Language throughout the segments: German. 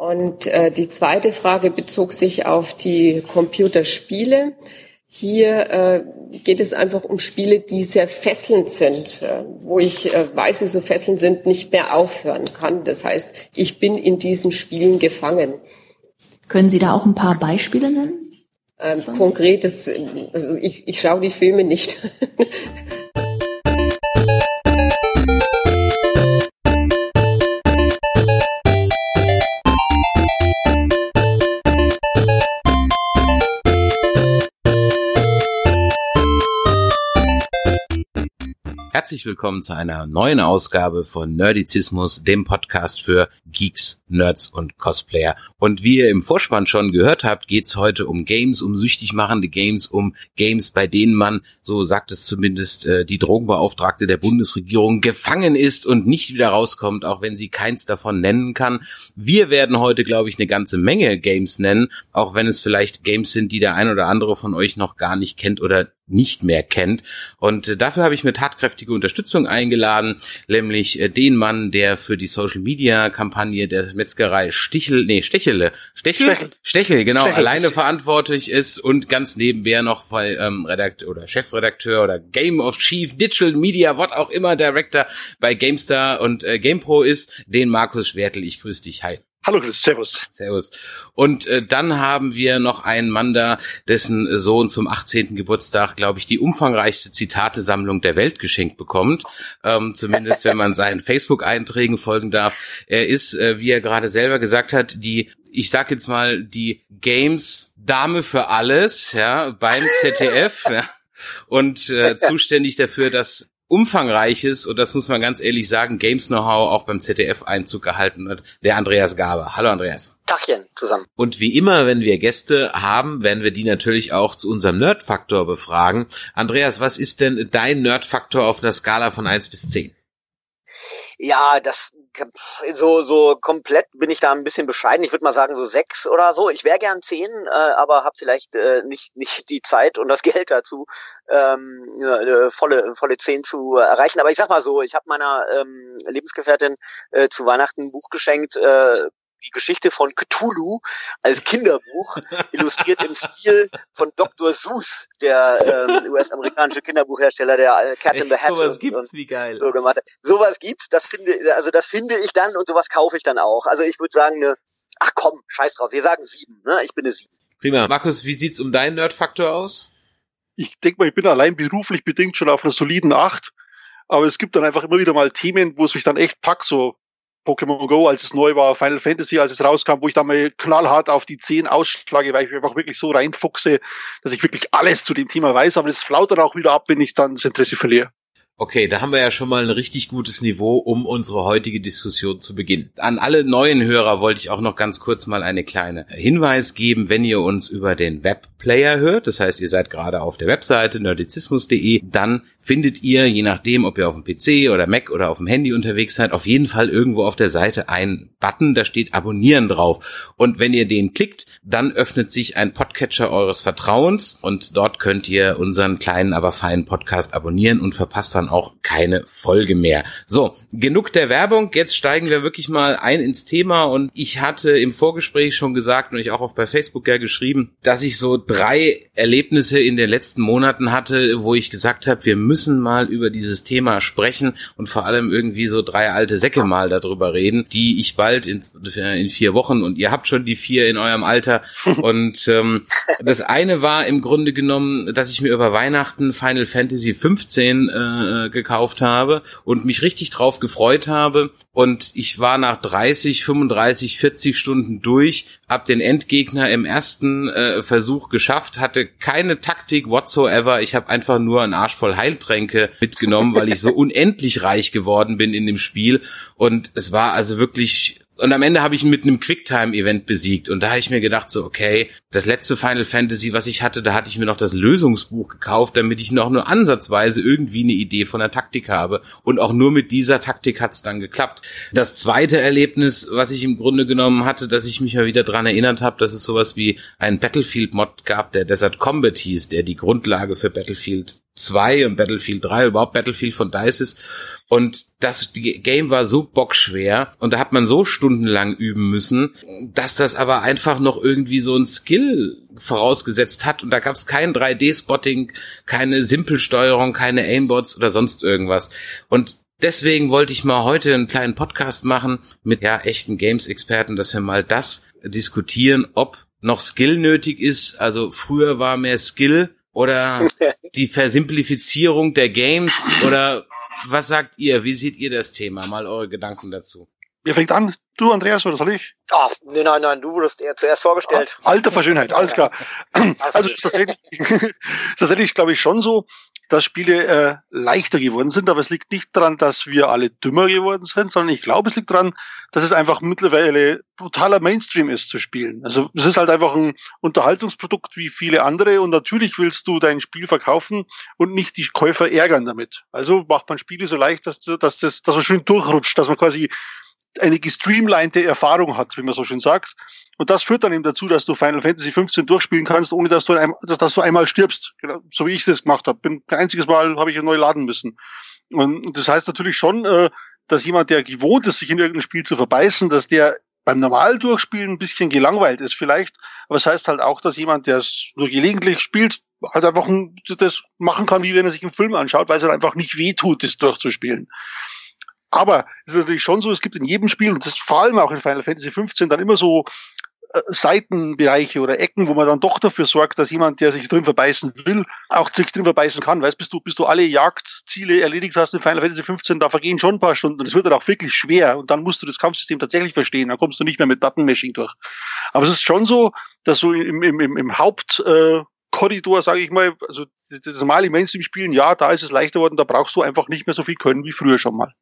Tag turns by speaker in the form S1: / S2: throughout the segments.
S1: Und äh, die zweite Frage bezog sich auf die Computerspiele. Hier äh, geht es einfach um Spiele, die sehr fesselnd sind, äh, wo ich, äh, weil sie so fesselnd sind, nicht mehr aufhören kann. Das heißt, ich bin in diesen Spielen gefangen.
S2: Können Sie da auch ein paar Beispiele nennen?
S1: Ähm, konkretes, also ich, ich schaue die Filme nicht.
S3: Herzlich willkommen zu einer neuen Ausgabe von Nerdizismus, dem Podcast für Geeks, Nerds und Cosplayer. Und wie ihr im Vorspann schon gehört habt, geht's heute um Games, um süchtig machende Games, um Games, bei denen man, so sagt es zumindest äh, die Drogenbeauftragte der Bundesregierung, gefangen ist und nicht wieder rauskommt, auch wenn sie keins davon nennen kann. Wir werden heute, glaube ich, eine ganze Menge Games nennen, auch wenn es vielleicht Games sind, die der ein oder andere von euch noch gar nicht kennt oder nicht mehr kennt. Und äh, dafür habe ich mir tatkräftige Unterstützung eingeladen, nämlich äh, den Mann, der für die Social Media Kampagne der Metzgerei Stichel, nee, Stechele, Stechel, Stechel, Stechel genau, Stechel. alleine verantwortlich ist und ganz nebenher noch weil ähm, Redakt oder Chefredakteur oder Game of Chief Digital Media, what auch immer Director bei GameStar und äh, GamePro ist, den Markus Schwertel. Ich grüße dich. Hi.
S4: Hallo Chris, Servus.
S3: Servus. Und äh, dann haben wir noch einen Mann da, dessen Sohn zum 18. Geburtstag, glaube ich, die umfangreichste Zitatesammlung der Welt geschenkt bekommt. Ähm, zumindest wenn man seinen Facebook-Einträgen folgen darf. Er ist, äh, wie er gerade selber gesagt hat, die, ich sag jetzt mal, die Games Dame für alles, ja, beim ZDF, ja und äh, zuständig dafür, dass umfangreiches, und das muss man ganz ehrlich sagen, Games Know-how auch beim ZDF Einzug gehalten hat, der Andreas Gaber. Hallo Andreas.
S5: Tachchen zusammen.
S3: Und wie immer, wenn wir Gäste haben, werden wir die natürlich auch zu unserem Nerdfaktor befragen. Andreas, was ist denn dein Nerdfaktor auf einer Skala von eins bis zehn?
S5: Ja, das so so komplett bin ich da ein bisschen bescheiden. Ich würde mal sagen so sechs oder so. Ich wäre gern zehn, äh, aber habe vielleicht äh, nicht nicht die Zeit und das Geld dazu, ähm, äh, volle volle zehn zu erreichen. Aber ich sag mal so, ich habe meiner ähm, Lebensgefährtin äh, zu Weihnachten ein Buch geschenkt. Äh, die Geschichte von Cthulhu als Kinderbuch, illustriert im Stil von Dr. Seuss, der ähm, US-amerikanische Kinderbuchhersteller, der äh, Cat Echt, in the Hat.
S3: Sowas gibt's, wie geil.
S5: So gemacht hat. Sowas gibt's, das finde, also das finde ich dann und sowas kaufe ich dann auch. Also ich würde sagen, eine, ach komm, scheiß drauf, wir sagen sieben, ne? Ich bin eine sieben.
S3: Prima. Markus, wie sieht's um deinen Nerdfaktor aus?
S4: Ich denke mal, ich bin allein beruflich bedingt schon auf einer soliden acht. Aber es gibt dann einfach immer wieder mal Themen, wo es mich dann echt packt, so Pokémon Go, als es neu war, Final Fantasy, als es rauskam, wo ich da mal knallhart auf die 10 ausschlage, weil ich einfach wirklich so reinfuchse, dass ich wirklich alles zu dem Thema weiß, aber das flaut dann auch wieder ab, wenn ich dann das Interesse verliere.
S3: Okay, da haben wir ja schon mal ein richtig gutes Niveau, um unsere heutige Diskussion zu beginnen. An alle neuen Hörer wollte ich auch noch ganz kurz mal eine kleine Hinweis geben, wenn ihr uns über den Webplayer hört, das heißt, ihr seid gerade auf der Webseite nerdizismus.de, dann findet ihr, je nachdem, ob ihr auf dem PC oder Mac oder auf dem Handy unterwegs seid, auf jeden Fall irgendwo auf der Seite einen Button, da steht Abonnieren drauf. Und wenn ihr den klickt, dann öffnet sich ein Podcatcher eures Vertrauens und dort könnt ihr unseren kleinen, aber feinen Podcast abonnieren und verpasst dann auch keine Folge mehr. So, genug der Werbung. Jetzt steigen wir wirklich mal ein ins Thema und ich hatte im Vorgespräch schon gesagt und ich auch auf bei Facebook ja geschrieben, dass ich so drei Erlebnisse in den letzten Monaten hatte, wo ich gesagt habe, wir müssen mal über dieses Thema sprechen und vor allem irgendwie so drei alte Säcke mal darüber reden, die ich bald in, in vier Wochen und ihr habt schon die vier in eurem Alter. Und ähm, das eine war im Grunde genommen, dass ich mir über Weihnachten Final Fantasy 15 äh, gekauft habe und mich richtig drauf gefreut habe. Und ich war nach 30, 35, 40 Stunden durch, hab den Endgegner im ersten äh, Versuch geschafft, hatte keine Taktik whatsoever, ich habe einfach nur einen Arsch voll Heil Heiltränke mitgenommen, weil ich so unendlich reich geworden bin in dem Spiel. Und es war also wirklich und am Ende habe ich ihn mit einem Quicktime-Event besiegt. Und da habe ich mir gedacht, so, okay, das letzte Final Fantasy, was ich hatte, da hatte ich mir noch das Lösungsbuch gekauft, damit ich noch nur ansatzweise irgendwie eine Idee von der Taktik habe. Und auch nur mit dieser Taktik hat es dann geklappt. Das zweite Erlebnis, was ich im Grunde genommen hatte, dass ich mich mal wieder dran erinnert habe, dass es sowas wie einen Battlefield-Mod gab, der Desert Combat hieß, der die Grundlage für Battlefield 2 und Battlefield 3, überhaupt Battlefield von DICE ist. Und das Game war so bockschwer und da hat man so stundenlang üben müssen, dass das aber einfach noch irgendwie so ein Skill vorausgesetzt hat und da gab es kein 3D-Spotting, keine Simpelsteuerung, keine Aimbots oder sonst irgendwas. Und deswegen wollte ich mal heute einen kleinen Podcast machen mit ja echten Games-Experten, dass wir mal das diskutieren, ob noch Skill nötig ist. Also früher war mehr Skill oder die Versimplifizierung der Games oder was sagt ihr? Wie seht ihr das Thema? Mal eure Gedanken dazu.
S4: Wer fängt an? Du, Andreas, oder soll ich?
S5: Oh, nein, nein, nein, du wurdest eher zuerst vorgestellt.
S4: Ah, Alter Verschönheit, alles klar. Also tatsächlich, tatsächlich glaube ich schon so, dass Spiele äh, leichter geworden sind, aber es liegt nicht daran, dass wir alle dümmer geworden sind, sondern ich glaube, es liegt daran, dass es einfach mittlerweile brutaler Mainstream ist zu spielen. Also es ist halt einfach ein Unterhaltungsprodukt wie viele andere und natürlich willst du dein Spiel verkaufen und nicht die Käufer ärgern damit. Also macht man Spiele so leicht, dass, dass, das, dass man schön durchrutscht, dass man quasi eine gestreamlinete Erfahrung hat, wie man so schön sagt. Und das führt dann eben dazu, dass du Final Fantasy 15 durchspielen kannst, ohne dass du, ein, dass du einmal stirbst. Genau, so wie ich das gemacht habe. Bin kein einziges Mal habe ich neu laden müssen. Und das heißt natürlich schon, äh, dass jemand, der gewohnt ist, sich in irgendein Spiel zu verbeißen, dass der beim normalen Durchspielen ein bisschen gelangweilt ist vielleicht. Aber es das heißt halt auch, dass jemand, der es nur gelegentlich spielt, halt einfach das machen kann, wie wenn er sich einen Film anschaut, weil es halt einfach nicht wehtut, das durchzuspielen. Aber es ist natürlich schon so, es gibt in jedem Spiel, und das vor allem auch in Final Fantasy 15, dann immer so äh, Seitenbereiche oder Ecken, wo man dann doch dafür sorgt, dass jemand, der sich drin verbeißen will, auch sich drin verbeißen kann. Weißt, bis du, bis du alle Jagdziele erledigt hast in Final Fantasy 15, da vergehen schon ein paar Stunden und es wird dann auch wirklich schwer und dann musst du das Kampfsystem tatsächlich verstehen, dann kommst du nicht mehr mit Button-Mashing durch. Aber es ist schon so, dass so im, im, im, im Haupt, äh, Korridor, sage ich mal, also das normale Mainstream-Spielen, ja, da ist es leichter geworden, da brauchst du einfach nicht mehr so viel können wie früher schon mal.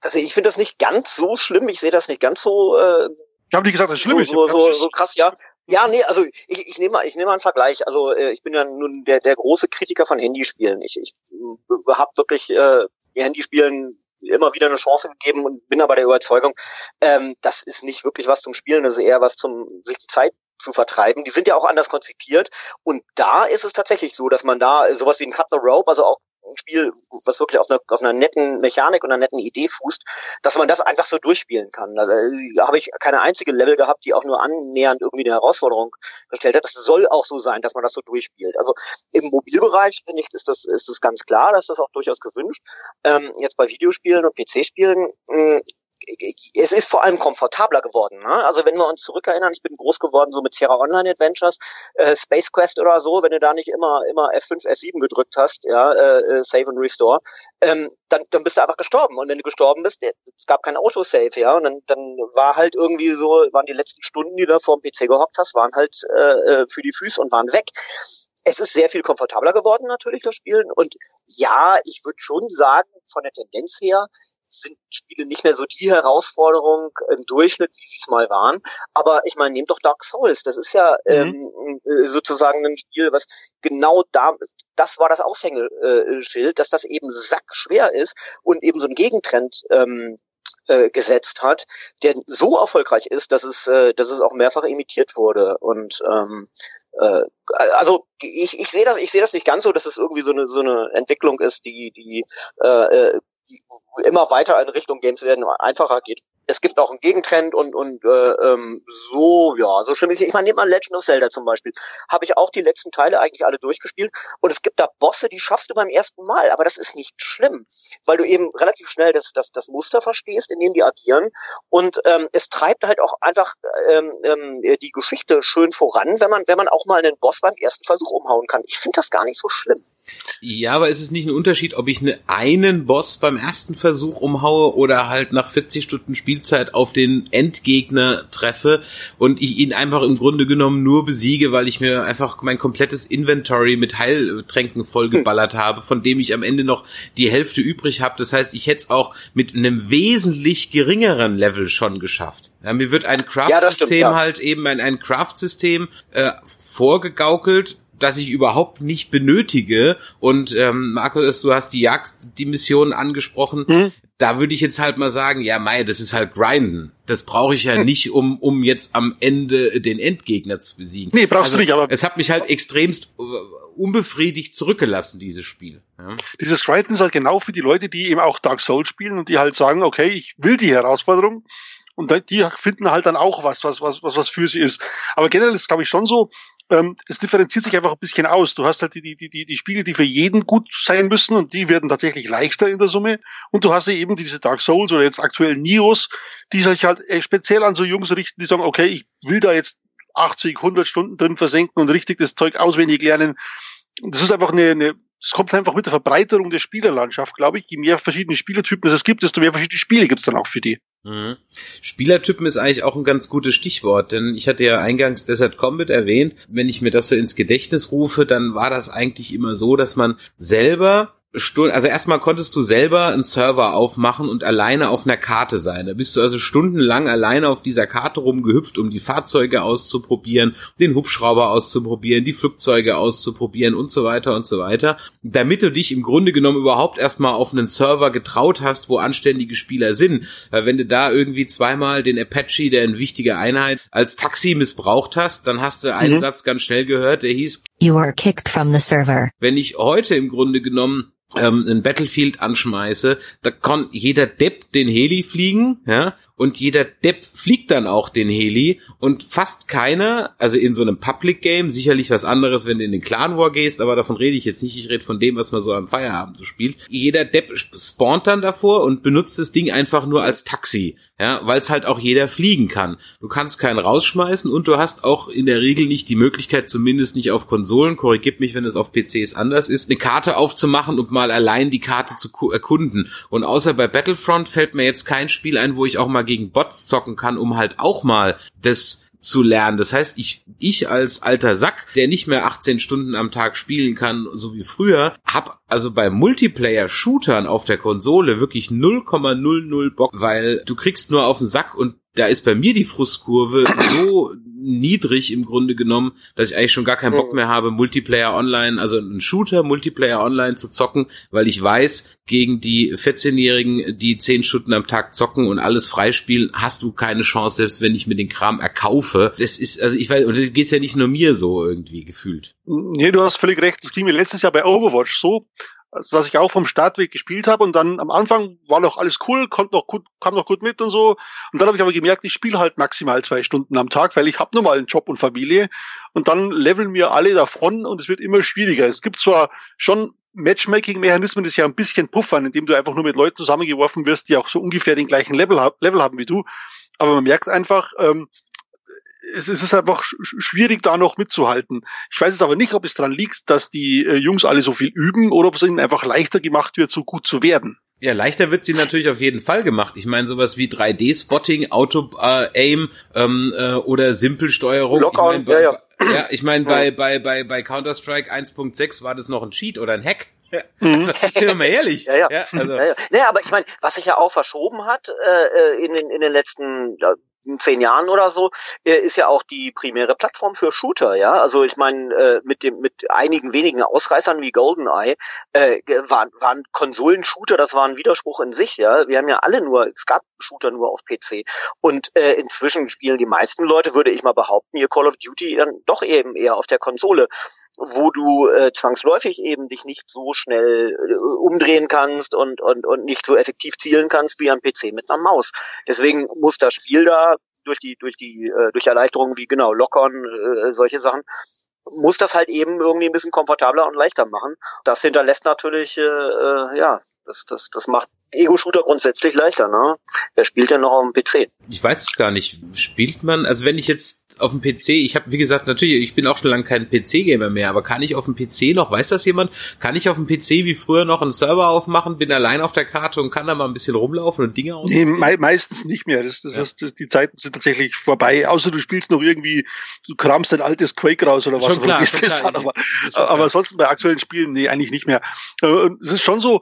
S5: Also ich finde das nicht ganz so schlimm, ich sehe das nicht ganz so. Äh,
S4: ich habe nicht gesagt, dass es schlimm
S5: so,
S4: ist.
S5: So, so, so krass, ja. Ja, nee, also ich, ich nehme mal, ich nehme mal einen Vergleich. Also äh, ich bin ja nun der, der große Kritiker von Handyspielen. Ich, ich habe wirklich äh, Handyspielen immer wieder eine Chance gegeben und bin aber der Überzeugung, ähm, das ist nicht wirklich was zum Spielen, das ist eher was zum sich die Zeit zu vertreiben. Die sind ja auch anders konzipiert. Und da ist es tatsächlich so, dass man da sowas wie ein Cut the Rope, also auch ein Spiel, was wirklich auf einer, auf einer netten Mechanik und einer netten Idee fußt, dass man das einfach so durchspielen kann. Da äh, habe ich keine einzige Level gehabt, die auch nur annähernd irgendwie eine Herausforderung gestellt hat. Das soll auch so sein, dass man das so durchspielt. Also im Mobilbereich, finde ich, ist das, ist das ganz klar, dass das auch durchaus gewünscht. Ähm, jetzt bei Videospielen und PC-Spielen hm, es ist vor allem komfortabler geworden. Ne? Also wenn wir uns zurückerinnern, ich bin groß geworden so mit Sierra Online Adventures, äh, Space Quest oder so, wenn du da nicht immer immer F5, F7 gedrückt hast, ja, äh, äh, Save and Restore, ähm, dann, dann bist du einfach gestorben. Und wenn du gestorben bist, es gab kein Autosave, ja, und dann, dann war halt irgendwie so, waren die letzten Stunden, die du vor dem PC gehockt hast, waren halt äh, äh, für die Füße und waren weg. Es ist sehr viel komfortabler geworden natürlich, das Spielen. Und ja, ich würde schon sagen, von der Tendenz her, sind Spiele nicht mehr so die Herausforderung im Durchschnitt, wie sie es mal waren. Aber ich meine, nehmt doch Dark Souls. Das ist ja mhm. ähm, äh, sozusagen ein Spiel, was genau da, das war das Aushängeschild, dass das eben sackschwer ist und eben so ein Gegentrend ähm, äh, gesetzt hat, der so erfolgreich ist, dass es, äh, dass es auch mehrfach imitiert wurde. Und ähm, äh, also ich, ich sehe das, ich sehe das nicht ganz so, dass es irgendwie so eine so eine Entwicklung ist, die die äh, äh immer weiter in Richtung Games werden einfacher geht es gibt auch einen Gegentrend und und äh, ähm, so ja so schlimm ist ich meine nehmt mal Legend of Zelda zum Beispiel. Habe ich auch die letzten Teile eigentlich alle durchgespielt. Und es gibt da Bosse die schaffst du beim ersten Mal. Aber das ist nicht schlimm weil du eben relativ schnell das das das Muster verstehst in dem die agieren. Und ähm, es treibt halt auch einfach ähm, ähm, die Geschichte schön voran wenn man wenn man auch mal einen Boss beim ersten Versuch umhauen kann. Ich finde das gar nicht so schlimm.
S3: Ja aber ist es nicht ein Unterschied ob ich eine, einen Boss beim ersten Versuch umhaue oder halt nach 40 Stunden Spiel Spielzeit auf den Endgegner treffe und ich ihn einfach im Grunde genommen nur besiege, weil ich mir einfach mein komplettes Inventory mit Heiltränken vollgeballert habe, von dem ich am Ende noch die Hälfte übrig habe. Das heißt, ich hätte es auch mit einem wesentlich geringeren Level schon geschafft. Ja, mir wird ein Craft-System ja, ja. halt eben ein, ein Craft-System äh, vorgegaukelt, das ich überhaupt nicht benötige. Und ähm, Markus, du hast die Jagd, die Mission angesprochen. Hm? Da würde ich jetzt halt mal sagen, ja, Mei, das ist halt Grinden. Das brauche ich ja nicht, um, um jetzt am Ende den Endgegner zu besiegen.
S4: Nee, brauchst also, du nicht, aber.
S3: Es hat mich halt extremst äh, unbefriedigt zurückgelassen, dieses Spiel.
S4: Ja. Dieses Grinden ist halt genau für die Leute, die eben auch Dark Souls spielen und die halt sagen, okay, ich will die Herausforderung. Und die finden halt dann auch was, was, was, was, was für sie ist. Aber generell ist, glaube ich, schon so, ähm, es differenziert sich einfach ein bisschen aus. Du hast halt die, die, die, die Spiele, die für jeden gut sein müssen und die werden tatsächlich leichter in der Summe. Und du hast eben diese Dark Souls oder jetzt aktuell Nios, die sich halt äh, speziell an so Jungs richten, die sagen, okay, ich will da jetzt 80, 100 Stunden drin versenken und richtig das Zeug auswendig lernen. Das ist einfach eine, eine es kommt einfach mit der Verbreiterung der Spielerlandschaft, glaube ich. Je mehr verschiedene Spielertypen es gibt, desto mehr verschiedene Spiele gibt es dann auch für die.
S3: Mhm. Spielertypen ist eigentlich auch ein ganz gutes Stichwort, denn ich hatte ja eingangs Desert Combat erwähnt. Wenn ich mir das so ins Gedächtnis rufe, dann war das eigentlich immer so, dass man selber Stunden, also erstmal konntest du selber einen Server aufmachen und alleine auf einer Karte sein. Da bist du also stundenlang alleine auf dieser Karte rumgehüpft, um die Fahrzeuge auszuprobieren, den Hubschrauber auszuprobieren, die Flugzeuge auszuprobieren und so weiter und so weiter. Damit du dich im Grunde genommen überhaupt erstmal auf einen Server getraut hast, wo anständige Spieler sind. Weil wenn du da irgendwie zweimal den Apache, der eine wichtige Einheit, als Taxi missbraucht hast, dann hast du einen mhm. Satz ganz schnell gehört, der hieß You are kicked from the server. Wenn ich heute im Grunde genommen ähm, ein Battlefield anschmeiße, da kann jeder Depp den Heli fliegen, ja, und jeder Depp fliegt dann auch den Heli und fast keiner, also in so einem Public Game, sicherlich was anderes, wenn du in den Clan War gehst, aber davon rede ich jetzt nicht, ich rede von dem, was man so am Feierabend so spielt. Jeder Depp spawnt dann davor und benutzt das Ding einfach nur als Taxi, ja, weil es halt auch jeder fliegen kann. Du kannst keinen rausschmeißen und du hast auch in der Regel nicht die Möglichkeit, zumindest nicht auf Konsolen, korrigiert mich, wenn es auf PCs anders ist, eine Karte aufzumachen und mal allein die Karte zu erkunden. Und außer bei Battlefront fällt mir jetzt kein Spiel ein, wo ich auch mal gegen Bots zocken kann, um halt auch mal das zu lernen. Das heißt, ich, ich als alter Sack, der nicht mehr 18 Stunden am Tag spielen kann, so wie früher, hab also bei Multiplayer-Shootern auf der Konsole wirklich 0,00 Bock, weil du kriegst nur auf den Sack und da ist bei mir die Frustkurve so niedrig im Grunde genommen, dass ich eigentlich schon gar keinen Bock mehr habe, Multiplayer online, also einen Shooter Multiplayer online zu zocken, weil ich weiß, gegen die 14-Jährigen, die 10 Stunden am Tag zocken und alles freispielen, hast du keine Chance, selbst wenn ich mir den Kram erkaufe. Das ist, also ich weiß, und das geht's ja nicht nur mir so irgendwie gefühlt.
S4: Nee, du hast völlig recht. Das ging mir letztes Jahr bei Overwatch so also, dass ich auch vom Startweg gespielt habe und dann am Anfang war noch alles cool, konnte noch gut, kam noch gut mit und so. Und dann habe ich aber gemerkt, ich spiele halt maximal zwei Stunden am Tag, weil ich habe nun mal einen Job und Familie. Und dann leveln mir alle davon und es wird immer schwieriger. Es gibt zwar schon Matchmaking-Mechanismen, das ja ein bisschen puffern, indem du einfach nur mit Leuten zusammengeworfen wirst, die auch so ungefähr den gleichen Level, Level haben wie du. Aber man merkt einfach, ähm, es, es ist einfach schwierig, da noch mitzuhalten. Ich weiß jetzt aber nicht, ob es daran liegt, dass die äh, Jungs alle so viel üben oder ob es ihnen einfach leichter gemacht wird, so gut zu werden.
S3: Ja, leichter wird sie natürlich auf jeden Fall gemacht. Ich meine, sowas wie 3D-Spotting, Auto-Aim äh, ähm, äh, oder Simpelsteuerung.
S5: Locker,
S3: ich mein,
S5: ja, ja.
S3: ja, ich meine, bei, bei, bei, bei Counter-Strike 1.6 war das noch ein Cheat oder ein Hack. Also, sind wir mal ehrlich.
S5: ja, ja. ja, also. ja, ja. Naja, aber ich meine, was sich ja auch verschoben hat äh, äh in, den, in den letzten zehn Jahren oder so, äh, ist ja auch die primäre Plattform für Shooter, ja. Also ich meine, äh, mit dem, mit einigen wenigen Ausreißern wie GoldenEye äh, waren, waren Konsolen-Shooter, das war ein Widerspruch in sich, ja. Wir haben ja alle nur, es gab Shooter nur auf PC. Und äh, inzwischen spielen die meisten Leute, würde ich mal behaupten, ihr Call of Duty dann doch eben eher auf der Konsole, wo du äh, zwangsläufig eben dich nicht so schnell äh, umdrehen kannst und, und, und nicht so effektiv zielen kannst wie am PC mit einer Maus. Deswegen muss das Spiel da durch die, durch die, äh, durch Erleichterungen wie genau Lockern, äh, solche Sachen, muss das halt eben irgendwie ein bisschen komfortabler und leichter machen. Das hinterlässt natürlich, äh, äh ja, das, das, das macht Ego-Shooter grundsätzlich leichter, ne? Wer spielt denn noch auf dem PC?
S3: Ich weiß es gar nicht. Spielt man, also wenn ich jetzt auf dem PC, ich habe wie gesagt natürlich, ich bin auch schon lange kein PC-Gamer mehr, aber kann ich auf dem PC noch, weiß das jemand, kann ich auf dem PC wie früher noch einen Server aufmachen, bin allein auf der Karte und kann da mal ein bisschen rumlaufen und Dinge
S4: ausprobieren? Nee, me meistens nicht mehr. Das, das, ja. das, die Zeiten sind tatsächlich vorbei, außer du spielst noch irgendwie, du kramst ein altes Quake raus oder was.
S3: Schon klar,
S4: schon
S3: klar.
S4: aber, aber ansonsten bei aktuellen Spielen, nee, eigentlich nicht mehr. Äh, es ist schon so,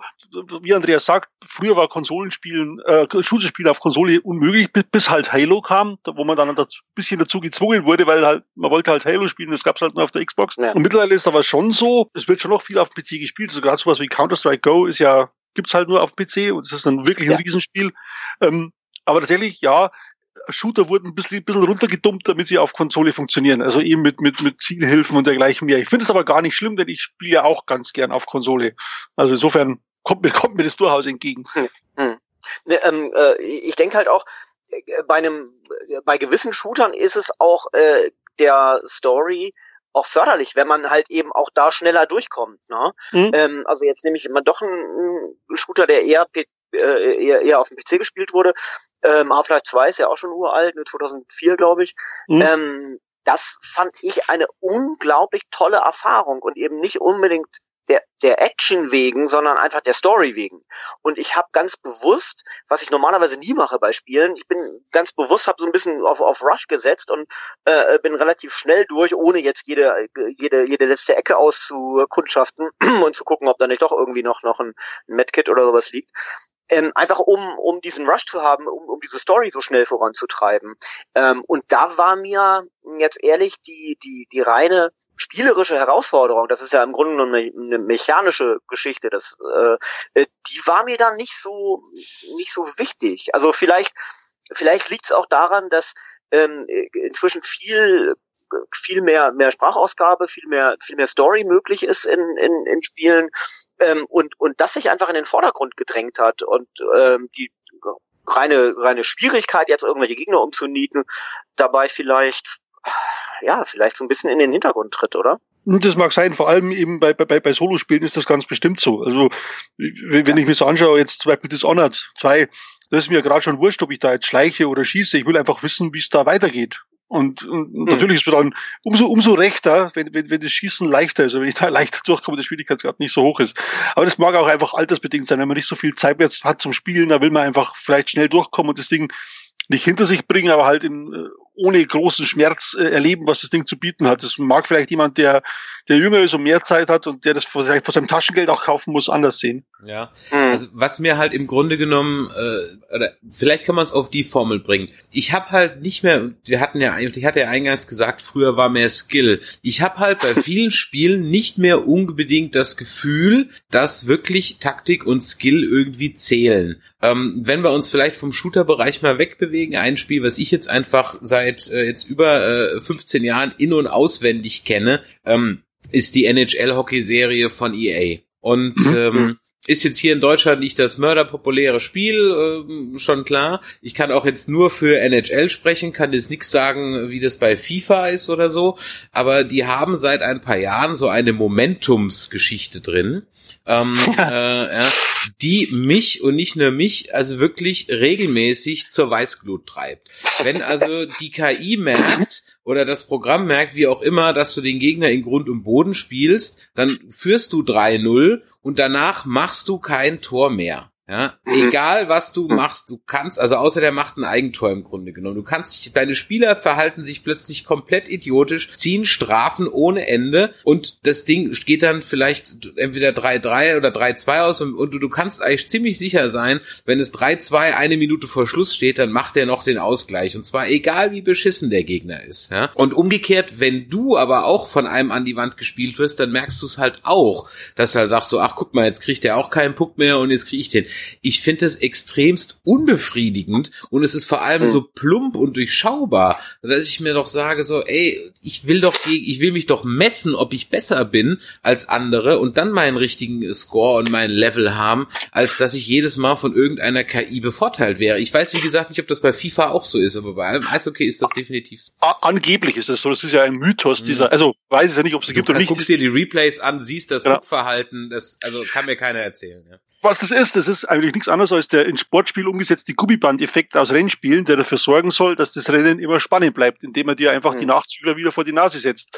S4: wie Andreas sagt, früher war Konsolenspielen, äh, Shooter-Spiele auf Konsole unmöglich, bis, bis halt Halo kam, wo man dann ein bisschen dazu gezwungen wurde, weil halt, man wollte halt Halo spielen, das gab's halt nur auf der Xbox. Ja. Und mittlerweile ist aber schon so, es wird schon noch viel auf dem PC gespielt, also gerade sowas wie Counter-Strike Go ist ja gibt's halt nur auf PC und das ist dann wirklich ein ja. Riesenspiel. Ähm, aber tatsächlich, ja, Shooter wurden ein bisschen, ein bisschen runtergedumpt, damit sie auf Konsole funktionieren. Also eben mit, mit, mit Zielhilfen und dergleichen mehr. Ich finde es aber gar nicht schlimm, denn ich spiele ja auch ganz gern auf Konsole. Also insofern kommt mir, kommt mir das durchaus entgegen. Hm, hm.
S5: Ne, ähm, äh, ich denke halt auch, äh, bei einem, äh, bei gewissen Shootern ist es auch äh, der Story auch förderlich, wenn man halt eben auch da schneller durchkommt. Ne? Mhm. Ähm, also jetzt nehme ich immer doch einen Shooter, der eher, äh, eher, eher auf dem PC gespielt wurde. Ähm, Half-Life 2 ist ja auch schon uralt, 2004 glaube ich. Mhm. Ähm, das fand ich eine unglaublich tolle Erfahrung und eben nicht unbedingt der, der Action wegen, sondern einfach der Story wegen. Und ich habe ganz bewusst, was ich normalerweise nie mache bei Spielen, ich bin ganz bewusst, habe so ein bisschen auf, auf Rush gesetzt und äh, bin relativ schnell durch, ohne jetzt jede, jede, jede letzte Ecke auszukundschaften und zu gucken, ob da nicht doch irgendwie noch, noch ein Medkit oder sowas liegt ähm, einfach um, um diesen Rush zu haben, um, um diese Story so schnell voranzutreiben. Ähm, und da war mir jetzt ehrlich die, die, die reine spielerische Herausforderung, das ist ja im Grunde eine, eine mechanische Geschichte, das, äh, äh, die war mir dann nicht so, nicht so wichtig. Also vielleicht, vielleicht liegt es auch daran, dass ähm, inzwischen viel viel mehr, mehr Sprachausgabe, viel mehr, viel mehr Story möglich ist in, in, in Spielen ähm, und, und das sich einfach in den Vordergrund gedrängt hat und ähm, die reine, reine Schwierigkeit, jetzt irgendwelche Gegner umzunieten, dabei vielleicht, ja, vielleicht so ein bisschen in den Hintergrund tritt, oder?
S4: Das mag sein, vor allem eben bei, bei, bei Solospielen ist das ganz bestimmt so. Also, wenn ich mir so anschaue, jetzt zum Beispiel Dishonored 2, das ist mir gerade schon wurscht, ob ich da jetzt schleiche oder schieße. Ich will einfach wissen, wie es da weitergeht. Und, und mhm. natürlich ist es dann umso, umso rechter, wenn, wenn, wenn das Schießen leichter ist, also wenn ich da leichter durchkomme, der Schwierigkeitsgrad nicht so hoch ist. Aber das mag auch einfach altersbedingt sein, wenn man nicht so viel Zeit jetzt hat zum Spielen, da will man einfach vielleicht schnell durchkommen und das Ding nicht hinter sich bringen, aber halt in, äh, ohne großen Schmerz äh, erleben, was das Ding zu bieten hat. Das mag vielleicht jemand, der, der jünger ist und mehr Zeit hat und der das vielleicht von seinem Taschengeld auch kaufen muss, anders sehen.
S3: Ja, hm. Also was mir halt im Grunde genommen, äh, oder vielleicht kann man es auf die Formel bringen. Ich habe halt nicht mehr, wir hatten ja, ich hatte ja eingangs gesagt, früher war mehr Skill. Ich habe halt bei vielen Spielen nicht mehr unbedingt das Gefühl, dass wirklich Taktik und Skill irgendwie zählen. Ähm, wenn wir uns vielleicht vom Shooter-Bereich mal wegbewegen, ein Spiel, was ich jetzt einfach seit äh, jetzt über äh, 15 Jahren in- und auswendig kenne, ähm, ist die NHL-Hockey-Serie von EA. Und mhm. ähm, mhm. Ist jetzt hier in Deutschland nicht das mörderpopuläre Spiel, äh, schon klar. Ich kann auch jetzt nur für NHL sprechen, kann jetzt nichts sagen, wie das bei FIFA ist oder so. Aber die haben seit ein paar Jahren so eine Momentumsgeschichte drin ähm, äh, ja, die mich und nicht nur mich, also wirklich regelmäßig zur Weißglut treibt. Wenn also die KI merkt oder das Programm merkt, wie auch immer, dass du den Gegner in Grund und Boden spielst, dann führst du 3-0 und danach machst du kein Tor mehr. Ja, mhm. egal was du machst, du kannst, also außer der macht ein Eigentor im Grunde genommen. Du kannst dich, deine Spieler verhalten sich plötzlich komplett idiotisch, ziehen Strafen ohne Ende und das Ding geht dann vielleicht entweder 3-3 oder 3-2 aus und, und du, du, kannst eigentlich ziemlich sicher sein, wenn es 3-2 eine Minute vor Schluss steht, dann macht er noch den Ausgleich und zwar egal wie beschissen der Gegner ist. Ja? Und umgekehrt, wenn du aber auch von einem an die Wand gespielt wirst, dann merkst du es halt auch, dass du halt sagst so, ach guck mal, jetzt kriegt der auch keinen Puck mehr und jetzt krieg ich den ich finde es extremst unbefriedigend und es ist vor allem so plump und durchschaubar, dass ich mir doch sage so, ey, ich will doch, ich will mich doch messen, ob ich besser bin als andere und dann meinen richtigen Score und mein Level haben, als dass ich jedes Mal von irgendeiner KI bevorteilt wäre. Ich weiß, wie gesagt, nicht, ob das bei FIFA auch so ist, aber bei allem Eishockey ist das definitiv so.
S4: Angeblich ist das so, das ist ja ein Mythos dieser, mhm. also weiß es ja nicht, ob es gibt oder nicht.
S3: Du guckst dir die Replays an, siehst das ja. Verhalten, das, also kann mir keiner erzählen, ja
S4: was das ist, das ist eigentlich nichts anderes als der in Sportspiel umgesetzte Gummiband-Effekt aus Rennspielen, der dafür sorgen soll, dass das Rennen immer spannend bleibt, indem er dir einfach mhm. die Nachzügler wieder vor die Nase setzt.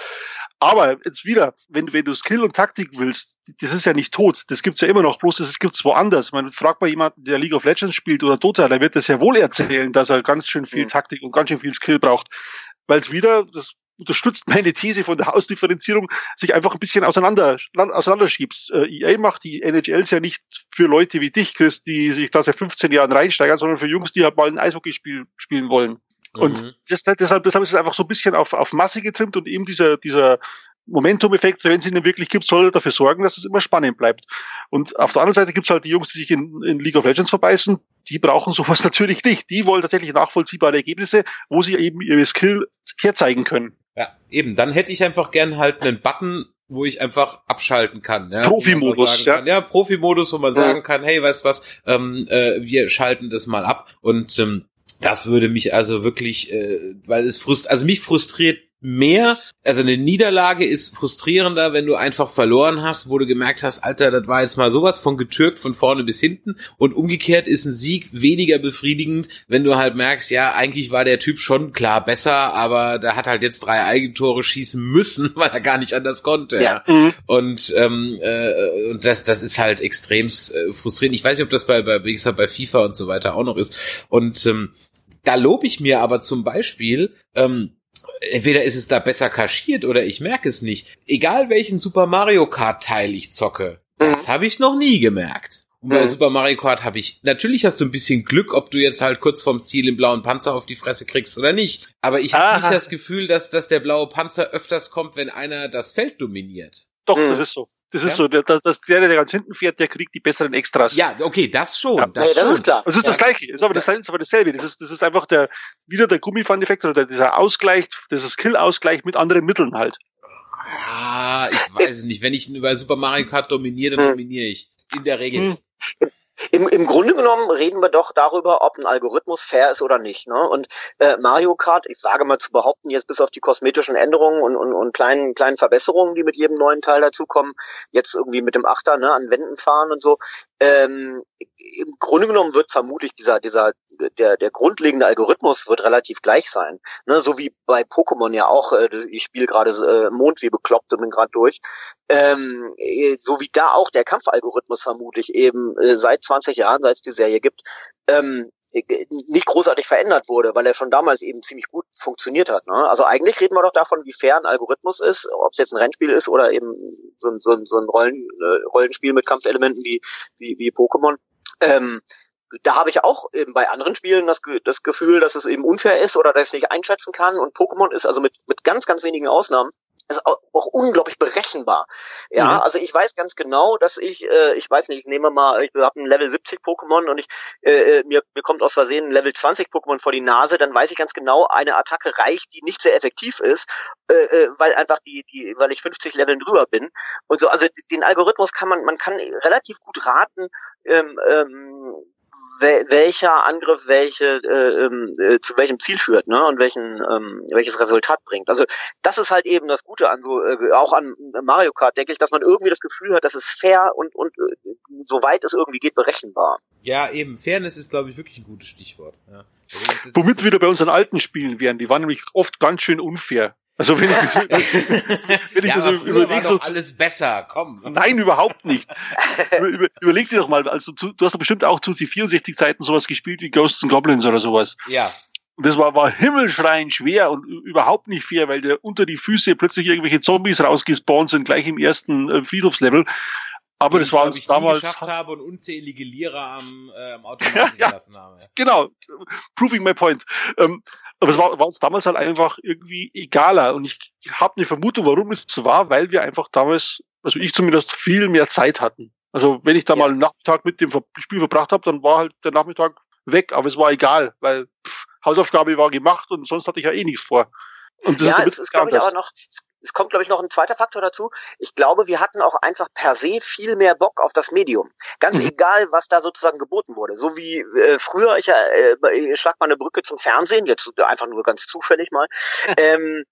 S4: Aber jetzt wieder, wenn, wenn du Skill und Taktik willst, das ist ja nicht tot. Das gibt's ja immer noch, bloß das gibt's woanders. Man fragt mal jemanden, der League of Legends spielt oder Dota, der wird das ja wohl erzählen, dass er ganz schön viel mhm. Taktik und ganz schön viel Skill braucht. Weil es wieder, das unterstützt meine These von der Hausdifferenzierung, sich einfach ein bisschen auseinander, auseinanderschiebt. Äh, EA macht die NHLs ja nicht für Leute wie dich, Chris, die sich da seit 15 Jahren reinsteigern, sondern für Jungs, die halt mal ein Eishockeyspiel spielen wollen. Und mhm. das, deshalb, deshalb ist es einfach so ein bisschen auf, auf Masse getrimmt und eben dieser, dieser Momentum-Effekt, wenn es ihn wirklich gibt, soll dafür sorgen, dass es immer spannend bleibt. Und auf der anderen Seite gibt es halt die Jungs, die sich in, in League of Legends verbeißen, die brauchen sowas natürlich nicht. Die wollen tatsächlich nachvollziehbare Ergebnisse, wo sie eben ihre Skill herzeigen können.
S3: Ja, eben. Dann hätte ich einfach gern halt einen Button, wo ich einfach abschalten kann. Ja?
S4: Profi-Modus,
S3: ja. ja, Profi-Modus, wo man sagen kann, hey, weißt was, ähm, äh, wir schalten das mal ab. Und ähm, das würde mich also wirklich, äh, weil es frust, also mich frustriert mehr, also eine Niederlage ist frustrierender, wenn du einfach verloren hast, wo du gemerkt hast, Alter, das war jetzt mal sowas von getürkt von vorne bis hinten und umgekehrt ist ein Sieg weniger befriedigend, wenn du halt merkst, ja, eigentlich war der Typ schon klar besser, aber der hat halt jetzt drei Eigentore schießen müssen, weil er gar nicht anders konnte. Ja. Mhm. Und, ähm, äh, und das, das ist halt extremst äh, frustrierend. Ich weiß nicht, ob das bei, bei, wie gesagt, bei FIFA und so weiter auch noch ist. Und ähm, da lobe ich mir aber zum Beispiel, ähm, entweder ist es da besser kaschiert oder ich merke es nicht. Egal welchen Super Mario Kart Teil ich zocke, das mhm. habe ich noch nie gemerkt. Und bei mhm. Super Mario Kart habe ich, natürlich hast du ein bisschen Glück, ob du jetzt halt kurz vorm Ziel im blauen Panzer auf die Fresse kriegst oder nicht. Aber ich habe nicht das Gefühl, dass, dass der blaue Panzer öfters kommt, wenn einer das Feld dominiert.
S4: Doch, mhm. das ist so. Das ist so, der, der, der, der ganz hinten fährt, der kriegt die besseren Extras.
S3: Ja, okay, das schon. Ja.
S5: Das, nee, das ist klar.
S4: Das ist ja. das Gleiche. Das ist aber, das ist aber dasselbe. Das ist, das ist einfach der, wieder der Gummifan-Effekt oder dieser Ausgleich, dieser Skill-Ausgleich mit anderen Mitteln halt.
S3: Ja, ich weiß es nicht. Wenn ich über Super Mario Kart dominiere, dann hm. dominiere ich. In der Regel. Hm.
S5: Im, Im Grunde genommen reden wir doch darüber, ob ein Algorithmus fair ist oder nicht. Ne? Und äh, Mario Kart, ich sage mal zu behaupten, jetzt bis auf die kosmetischen Änderungen und, und, und kleinen, kleinen Verbesserungen, die mit jedem neuen Teil dazukommen, jetzt irgendwie mit dem Achter ne, an Wänden fahren und so, ähm, im Grunde genommen wird vermutlich dieser, dieser, der, der grundlegende Algorithmus wird relativ gleich sein. Ne, so wie bei Pokémon ja auch, äh, ich spiele gerade äh, Mond wie bekloppt und bin gerade durch. Ähm, äh, so wie da auch der Kampfalgorithmus vermutlich eben äh, seit 20 Jahren, seit es die Serie gibt, ähm, äh, nicht großartig verändert wurde, weil er schon damals eben ziemlich gut funktioniert hat. Ne? Also eigentlich reden wir doch davon, wie fair ein Algorithmus ist, ob es jetzt ein Rennspiel ist oder eben so ein, so ein, so ein Rollen, äh, Rollenspiel mit Kampfelementen wie, wie, wie Pokémon. Ähm, da habe ich auch eben bei anderen Spielen das, das Gefühl, dass es eben unfair ist oder dass ich nicht einschätzen kann. Und Pokémon ist also mit, mit ganz, ganz wenigen Ausnahmen ist auch, auch unglaublich berechenbar. Ja, mhm. also ich weiß ganz genau, dass ich, äh, ich weiß nicht, ich nehme mal, ich habe ein Level 70 Pokémon und ich äh, äh, mir, mir kommt aus Versehen ein Level 20 Pokémon vor die Nase, dann weiß ich ganz genau, eine Attacke reicht, die nicht sehr effektiv ist, äh, äh, weil einfach die, die, weil ich 50 Leveln drüber bin. Und so, also den Algorithmus kann man, man kann relativ gut raten, ähm, ähm, welcher Angriff welche äh, ähm, äh, zu welchem Ziel führt, ne? Und welchen ähm, welches Resultat bringt. Also das ist halt eben das Gute an so äh, auch an Mario Kart, denke ich, dass man irgendwie das Gefühl hat, dass es fair und und äh, soweit es irgendwie geht berechenbar.
S3: Ja, eben Fairness ist glaube ich wirklich ein gutes Stichwort. Ja.
S4: Womit wir wieder bei unseren alten Spielen wären, die waren nämlich oft ganz schön unfair. Also wenn ich,
S3: wenn ich ja, mir so überlege, so alles besser, komm.
S4: Nein, überhaupt nicht. Über, über, überleg dir doch mal, also du, du hast doch bestimmt auch zu die 64 Zeiten sowas gespielt wie Ghosts and Goblins oder sowas.
S3: Ja.
S4: Und das war, war himmelschreiend schwer und überhaupt nicht fair, weil der unter die Füße plötzlich irgendwelche Zombies rausgespawnt sind, gleich im ersten äh, Friedhofslevel. Aber das war uns damals.
S3: geschafft habe und unzählige Lira am, äh, am Automaten ja, ja, gelassen habe.
S4: Genau, proving my point. Ähm, aber es war, war uns damals halt einfach irgendwie egaler. Und ich habe eine Vermutung, warum es so war, weil wir einfach damals, also ich zumindest, viel mehr Zeit hatten. Also wenn ich da ja. mal einen Nachmittag mit dem Spiel verbracht habe, dann war halt der Nachmittag weg, aber es war egal, weil pff, Hausaufgabe war gemacht und sonst hatte ich ja eh nichts vor.
S5: Und ja, es ist, glaube ich, auch noch, es kommt, glaube ich, noch ein zweiter Faktor dazu. Ich glaube, wir hatten auch einfach per se viel mehr Bock auf das Medium. Ganz mhm. egal, was da sozusagen geboten wurde. So wie äh, früher, ich, äh, ich schlag mal eine Brücke zum Fernsehen, jetzt einfach nur ganz zufällig mal. ähm,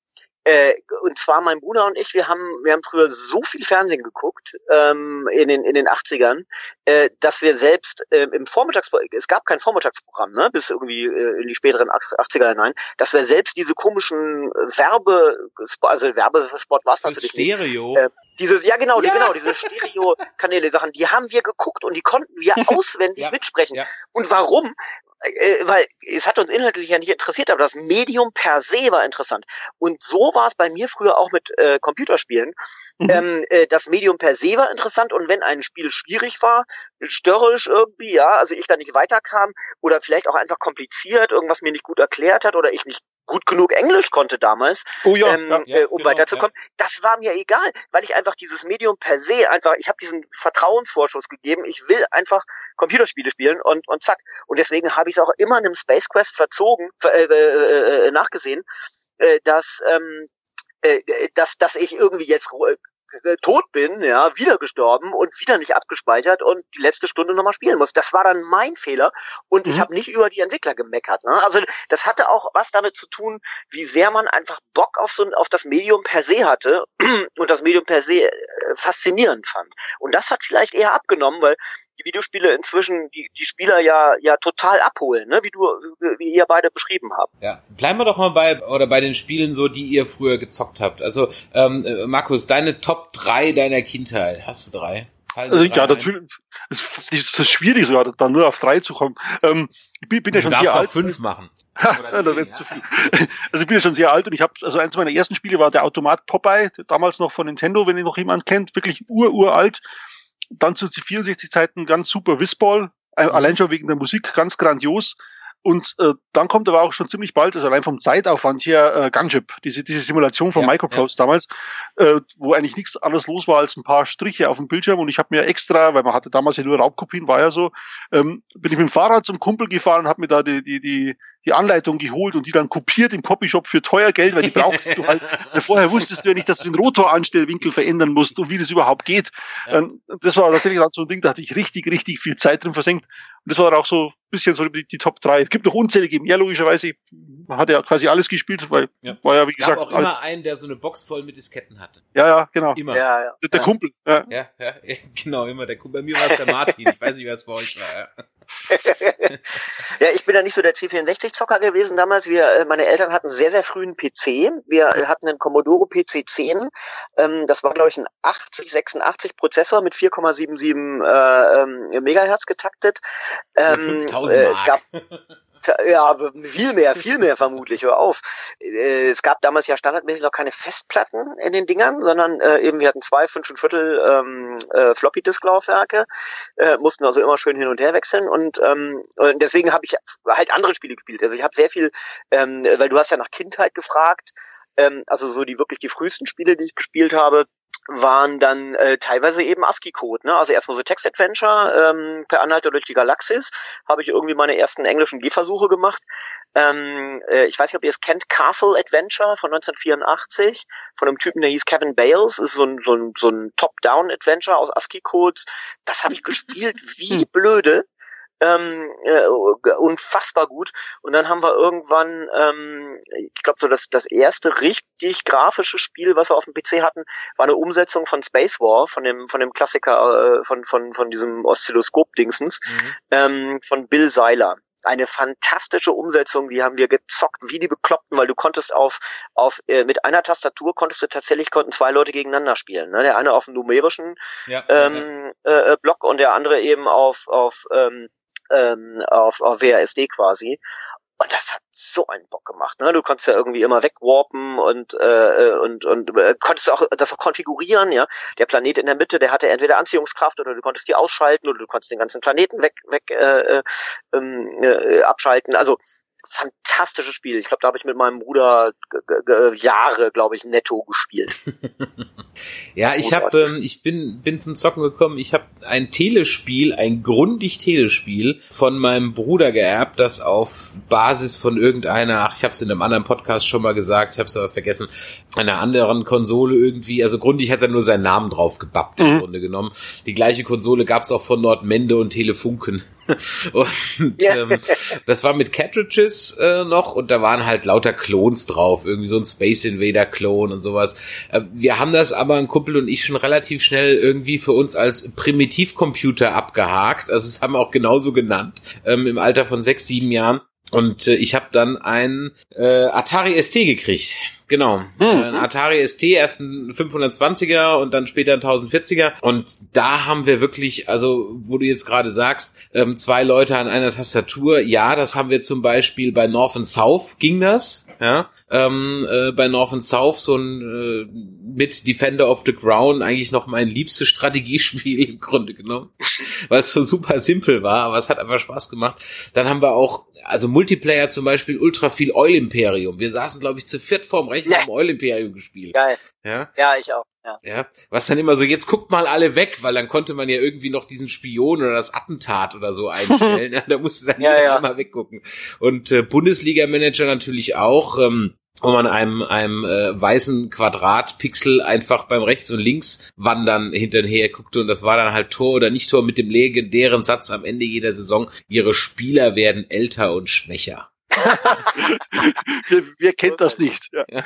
S5: äh, und zwar mein Bruder und ich, wir haben, wir haben früher so viel Fernsehen geguckt ähm, in den in den 80ern, äh, dass wir selbst äh, im Vormittags es gab kein Vormittagsprogramm, ne, bis irgendwie äh, in die späteren 80er hinein, dass wir selbst diese komischen Werbe also Werbesport war es natürlich
S3: Stereo.
S5: nicht. Äh, dieses ja genau, ja. genau, diese Stereo Kanäle Sachen, die haben wir geguckt und die konnten wir auswendig ja. mitsprechen. Ja. Und warum? Äh, weil es hat uns inhaltlich ja nicht interessiert, aber das Medium per se war interessant. Und so war es bei mir früher auch mit äh, Computerspielen. Mhm. Ähm, äh, das Medium per se war interessant und wenn ein Spiel schwierig war, störrisch irgendwie, ja, also ich da nicht weiterkam oder vielleicht auch einfach kompliziert, irgendwas mir nicht gut erklärt hat oder ich nicht gut genug Englisch konnte damals,
S4: oh ja,
S5: ähm,
S4: ja,
S5: ja, äh, um
S3: genau,
S5: weiterzukommen. Das war mir egal, weil ich einfach dieses Medium per se einfach, ich habe diesen Vertrauensvorschuss gegeben. Ich will einfach Computerspiele spielen und und zack. Und deswegen habe ich es auch immer in einem Space Quest verzogen, äh, äh, äh, nachgesehen, äh, dass ähm, äh, dass, dass ich irgendwie jetzt äh, tot bin, ja, wieder gestorben und wieder nicht abgespeichert und die letzte Stunde nochmal spielen muss. Das war dann mein Fehler und mhm. ich habe nicht über die Entwickler gemeckert. Ne? Also das hatte auch was damit zu tun, wie sehr man einfach Bock auf so auf das Medium per se hatte und das Medium per se äh, faszinierend fand. Und das hat vielleicht eher abgenommen, weil die Videospiele inzwischen die, die Spieler ja ja total abholen, ne? wie du wie ihr beide beschrieben habt.
S3: Ja, bleiben wir doch mal bei oder bei den Spielen so, die ihr früher gezockt habt. Also ähm, äh, Markus, deine Top 3 deiner Kindheit, hast du drei?
S4: Also ja, natürlich, es ist schwierig sogar, da nur auf drei zu kommen. Ähm, ich bin, bin ja schon sehr alt.
S3: fünf machen.
S4: ja, da wird's zu viel. Also ich bin ja schon sehr alt und ich habe, also eins meiner ersten Spiele war der Automat Popeye, damals noch von Nintendo, wenn ihr noch jemand kennt, wirklich ur uralt dann zu 64 Zeiten ganz super Whistball, äh, mhm. allein schon wegen der Musik ganz grandios. Und äh, dann kommt aber auch schon ziemlich bald, also allein vom Zeitaufwand hier, äh, Gunship, diese, diese Simulation von ja, Microprose ja. damals, äh, wo eigentlich nichts alles los war als ein paar Striche auf dem Bildschirm. Und ich habe mir extra, weil man hatte damals ja nur Raubkopien, war ja so, ähm, bin ich mit dem Fahrrad zum Kumpel gefahren und habe mir da die, die, die, die Anleitung geholt und die dann kopiert im Copyshop für teuer Geld, weil die brauchtest du halt, vorher wusstest du ja nicht, dass du den Rotoranstellwinkel verändern musst und wie das überhaupt geht. Ja. Ähm, das war natürlich dann so ein Ding, da hatte ich richtig, richtig viel Zeit drin versenkt. Und das war auch so ein bisschen so die, die Top 3. Es gibt noch unzählige mehr, logischerweise. Man hat ja quasi alles gespielt, weil
S3: ja.
S4: war ja, wie
S3: es
S4: gesagt.
S3: gab auch immer einen, der so eine Box voll mit Disketten hatte.
S4: Ja, ja, genau.
S3: Immer.
S5: Ja, ja.
S4: Der, der
S5: ja.
S4: Kumpel. Ja.
S3: ja, ja, genau, immer der Kumpel. Bei mir war es der Martin. Ich weiß nicht, wer es bei euch war. Ja.
S5: Ja, ich bin ja nicht so der C64-Zocker gewesen damals. Wir, äh, meine Eltern hatten sehr, sehr frühen PC. Wir hatten einen Commodore PC 10. Ähm, das war, glaube ich, ein 8086 Prozessor mit 4,77 äh, ähm, Megahertz getaktet.
S3: Ähm, äh,
S5: es gab ja, viel mehr, viel mehr vermutlich, hör auf. Äh, es gab damals ja standardmäßig noch keine Festplatten in den Dingern, sondern äh, eben wir hatten zwei, fünf und Viertel ähm, äh, Floppy-Disk-Laufwerke, äh, mussten also immer schön hin und her wechseln und, ähm, und deswegen habe ich halt andere Spiele gespielt. Also ich habe sehr viel, ähm, weil du hast ja nach Kindheit gefragt, ähm, also so die wirklich die frühesten Spiele, die ich gespielt habe, waren dann äh, teilweise eben ASCII-Code. Ne? Also erstmal so Text-Adventure ähm, per Anhalter durch die Galaxis habe ich irgendwie meine ersten englischen Gehversuche gemacht. Ähm, äh, ich weiß nicht, ob ihr es kennt, Castle Adventure von 1984 von einem Typen, der hieß Kevin Bales. Das ist so ein, so ein, so ein Top-Down-Adventure aus ASCII-Codes. Das habe ich gespielt wie blöde ähm, äh, unfassbar gut. Und dann haben wir irgendwann, ähm, ich glaube so das, das erste richtig grafische Spiel, was wir auf dem PC hatten, war eine Umsetzung von Space War, von dem, von dem Klassiker, äh, von, von, von diesem Oszilloskop-Dingsens, mhm. ähm, von Bill Seiler eine fantastische Umsetzung, die haben wir gezockt wie die Bekloppten, weil du konntest auf, auf äh, mit einer Tastatur konntest du tatsächlich konnten zwei Leute gegeneinander spielen. Ne? Der eine auf dem numerischen ja, ähm, ja. Äh, Block und der andere eben auf, auf ähm, ähm, auf, auf WASD quasi. Und das hat so einen Bock gemacht. Ne? Du konntest ja irgendwie immer wegwarpen und äh, und und äh, konntest auch das auch konfigurieren. Ja, der Planet in der Mitte, der hatte entweder Anziehungskraft oder du konntest die ausschalten oder du konntest den ganzen Planeten weg weg äh, äh, ähm, äh, abschalten. Also fantastisches Spiel. Ich glaube, da habe ich mit meinem Bruder Jahre, glaube ich, netto gespielt.
S3: ja, ich habe, ähm, ich bin bin zum Zocken gekommen. Ich habe ein Telespiel, ein grundig Telespiel von meinem Bruder geerbt, das auf Basis von irgendeiner, ach, ich habe es in einem anderen Podcast schon mal gesagt, ich habe es aber vergessen, einer anderen Konsole irgendwie. Also grundig hat er nur seinen Namen drauf gebappt im mhm. Grunde genommen. Die gleiche Konsole gab es auch von Nordmende und Telefunken. und ähm, das war mit Cartridges äh, noch und da waren halt lauter Clones drauf, irgendwie so ein Space Invader Clone und sowas. Äh, wir haben das aber ein Kumpel und ich schon relativ schnell irgendwie für uns als Primitivcomputer abgehakt. Also es haben wir auch genauso genannt ähm, im Alter von sechs, sieben Jahren. Und äh, ich habe dann ein äh, Atari ST gekriegt Genau. Mhm. Ein Atari ST, erst ein 520er und dann später ein 1040er. Und da haben wir wirklich, also wo du jetzt gerade sagst, ähm, zwei Leute an einer Tastatur. Ja, das haben wir zum Beispiel bei North and South ging das. Ja, ähm, äh, bei North and South so ein äh, mit Defender of the Ground eigentlich noch mein liebstes Strategiespiel im Grunde genommen, weil es so super simpel war, aber es hat einfach Spaß gemacht. Dann haben wir auch also Multiplayer zum Beispiel ultra viel Oil Imperium. Wir saßen, glaube ich, zu viert vorm Rechner ja. haben Oil Imperium gespielt.
S5: Geil. Ja, ja ich auch. Ja.
S3: ja, was dann immer so, jetzt guckt mal alle weg, weil dann konnte man ja irgendwie noch diesen Spion oder das Attentat oder so einstellen. ja, da musste dann ja, ja. mal weggucken. Und äh, Bundesliga-Manager natürlich auch. Ähm, wo man einem, einem äh, weißen Quadratpixel einfach beim Rechts- und Links wandern hinterher guckte und das war dann halt Tor oder nicht Tor mit dem legendären Satz am Ende jeder Saison, ihre Spieler werden älter und schwächer.
S4: wir, wir kennt das nicht. Ja.
S3: ja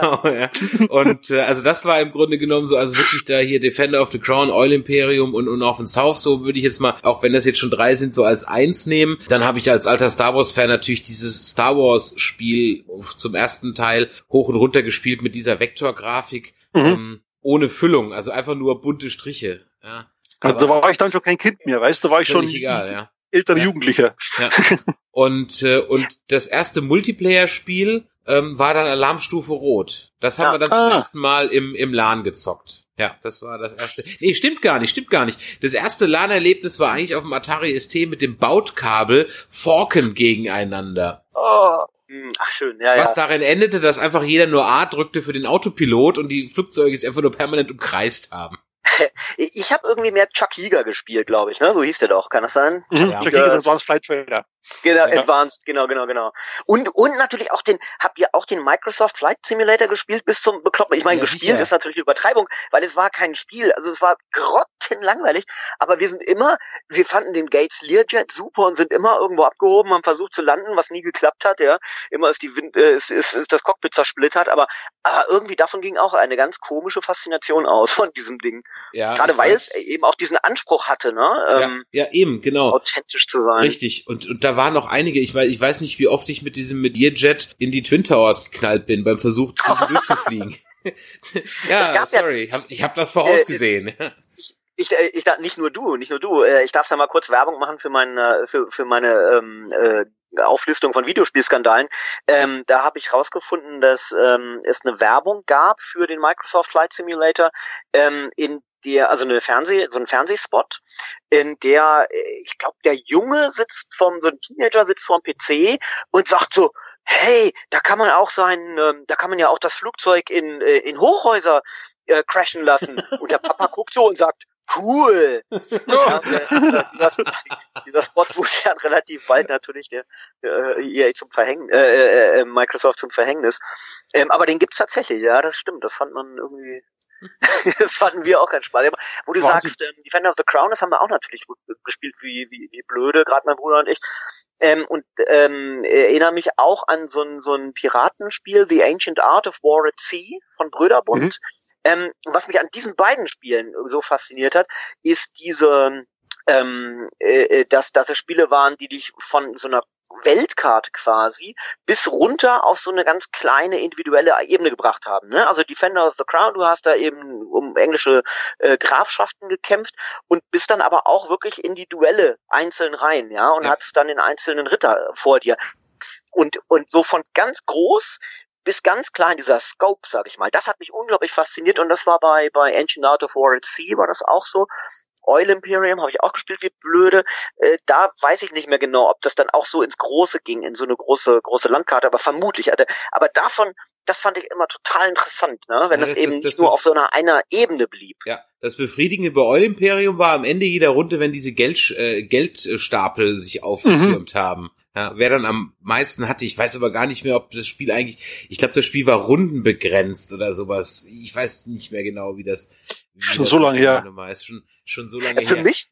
S3: genau, ja. Und äh, also das war im Grunde genommen so, also wirklich da hier Defender of the Crown, Oil Imperium und, und auch in South, so würde ich jetzt mal, auch wenn das jetzt schon drei sind, so als eins nehmen. Dann habe ich als alter Star Wars-Fan natürlich dieses Star Wars-Spiel zum ersten Teil hoch und runter gespielt mit dieser Vektorgrafik. Mhm. Ähm, ohne Füllung, also einfach nur bunte Striche. Ja.
S4: Also da war ich dann schon kein Kind mehr, weißt du, da war ich schon
S3: egal, ja.
S4: Älterer ja. Jugendlicher.
S3: Ja. Und, äh, und das erste Multiplayer-Spiel ähm, war dann Alarmstufe Rot. Das haben ja. wir dann zum ah. ersten Mal im, im LAN gezockt. Ja, das war das erste. Nee, stimmt gar nicht, stimmt gar nicht. Das erste LAN-Erlebnis war eigentlich auf dem Atari ST mit dem Bautkabel Forken gegeneinander.
S5: Oh. Hm, ach schön, ja,
S3: Was ja. darin endete, dass einfach jeder nur A drückte für den Autopilot und die Flugzeuge es einfach nur permanent umkreist haben.
S5: Ich habe irgendwie mehr Chuck Yeager gespielt, glaube ich, ne? So hieß der doch, kann das sein?
S4: Mhm, ja. Chuck Yeager war Flight Trader.
S5: Genau, ja. Advanced, genau, genau, genau. Und, und natürlich auch den, habt ihr auch den Microsoft Flight Simulator gespielt bis zum Bekloppen? Ich meine, ja, gespielt sicher. ist natürlich Übertreibung, weil es war kein Spiel, also es war grottenlangweilig, aber wir sind immer, wir fanden den Gates Learjet super und sind immer irgendwo abgehoben, haben versucht zu landen, was nie geklappt hat, ja. Immer ist die Wind, äh, ist, ist, ist das Cockpit zersplittert, aber, aber irgendwie davon ging auch eine ganz komische Faszination aus von diesem Ding. Ja. Gerade weil es eben auch diesen Anspruch hatte, ne?
S3: Ähm, ja, ja, eben, genau.
S5: Authentisch zu sein.
S3: Richtig. Und, und da waren noch einige, ich weiß, ich weiß nicht, wie oft ich mit diesem mit ihr Jet in die Twin Towers geknallt bin beim Versuch durchzufliegen. ja, sorry, ja, ich habe das vorausgesehen.
S5: Äh, ich, ich, äh, ich, nicht nur du, nicht nur du. Äh, ich darf da mal kurz Werbung machen für meine, für, für meine ähm, äh, Auflistung von Videospielskandalen. Ähm, da habe ich rausgefunden, dass ähm, es eine Werbung gab für den Microsoft Flight Simulator, ähm, in der, also eine Fernseh, so ein Fernsehspot, in der, äh, ich glaube, der Junge sitzt vom, so ein Teenager sitzt vorm PC und sagt so, hey, da kann man auch sein, ähm, da kann man ja auch das Flugzeug in, äh, in Hochhäuser äh, crashen lassen. Und der Papa guckt so und sagt, cool. ja, äh, dieser, dieser Spot wurde ja relativ bald natürlich der, der EA zum Verhängnis, äh, äh, Microsoft zum Verhängnis. Ähm, aber den gibt's tatsächlich, ja, das stimmt. Das fand man irgendwie das fanden wir auch ganz Spaß. Aber wo du Wahnsinn. sagst, ähm, Defender of the Crown, das haben wir auch natürlich gespielt, wie, wie, wie blöde, gerade mein Bruder und ich. Ähm, und ähm, erinnere mich auch an so ein, so ein Piratenspiel, The Ancient Art of War at Sea von Bröderbund. Mhm. Ähm, was mich an diesen beiden Spielen so fasziniert hat, ist diese, ähm, äh, äh dass, dass es Spiele waren, die dich von so einer Weltkarte quasi bis runter auf so eine ganz kleine individuelle Ebene gebracht haben. Ne? Also Defender of the Crown, du hast da eben um englische äh, Grafschaften gekämpft und bist dann aber auch wirklich in die Duelle einzeln rein, ja, und ja. hattest dann den einzelnen Ritter vor dir. Und, und so von ganz groß bis ganz klein, dieser Scope, sag ich mal, das hat mich unglaublich fasziniert und das war bei, bei Ancient Art of War at Sea war das auch so. Oil Imperium habe ich auch gespielt wie blöde. Äh, da weiß ich nicht mehr genau, ob das dann auch so ins Große ging, in so eine große, große Landkarte, aber vermutlich. Aber davon, das fand ich immer total interessant, ne? wenn ja, das, das, eben das, nicht das nur auf so einer, einer Ebene blieb.
S3: Ja, das Befriedigende bei Oil Imperium war am Ende jeder Runde, wenn diese Geld, äh, Geldstapel sich aufgetürmt mhm. haben. Ja, wer dann am meisten hatte, ich weiß aber gar nicht mehr, ob das Spiel eigentlich, ich glaube, das Spiel war rundenbegrenzt oder sowas. Ich weiß nicht mehr genau, wie das. Wie
S4: schon das so lange her.
S3: Schon, schon so lange
S5: Für
S3: her.
S5: mich,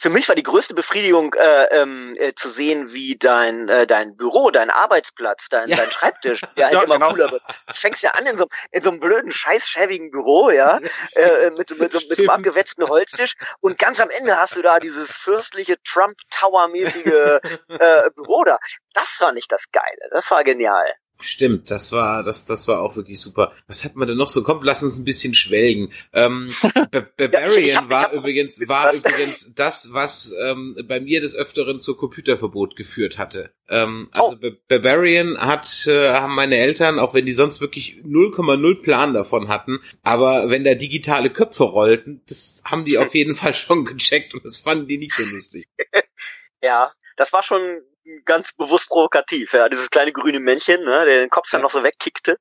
S5: für mich war die größte Befriedigung äh, ähm, äh, zu sehen, wie dein äh, dein Büro, dein Arbeitsplatz, dein ja. dein Schreibtisch, der halt ja, immer genau. cooler wird. Du fängst ja an in so, in so einem blöden, scheißschäbigen Büro, ja, äh, mit, mit, mit, mit so einem abgewetzten Holztisch und ganz am Ende hast du da dieses fürstliche Trump Tower mäßige äh, Büro da. Das war nicht das Geile, das war genial.
S3: Stimmt, das war, das, das war auch wirklich super. Was hat man denn noch so? Kommt, lass uns ein bisschen schwelgen. Ähm, Barbarian ja, hab, war übrigens, war was? übrigens das, was ähm, bei mir des Öfteren zur Computerverbot geführt hatte. Ähm, also oh. Barbarian hat, äh, haben meine Eltern, auch wenn die sonst wirklich 0,0 Plan davon hatten, aber wenn da digitale Köpfe rollten, das haben die auf jeden Fall schon gecheckt und das fanden die nicht so lustig.
S5: ja, das war schon ganz bewusst provokativ, ja, dieses kleine grüne Männchen, ne, der den Kopf dann noch so wegkickte.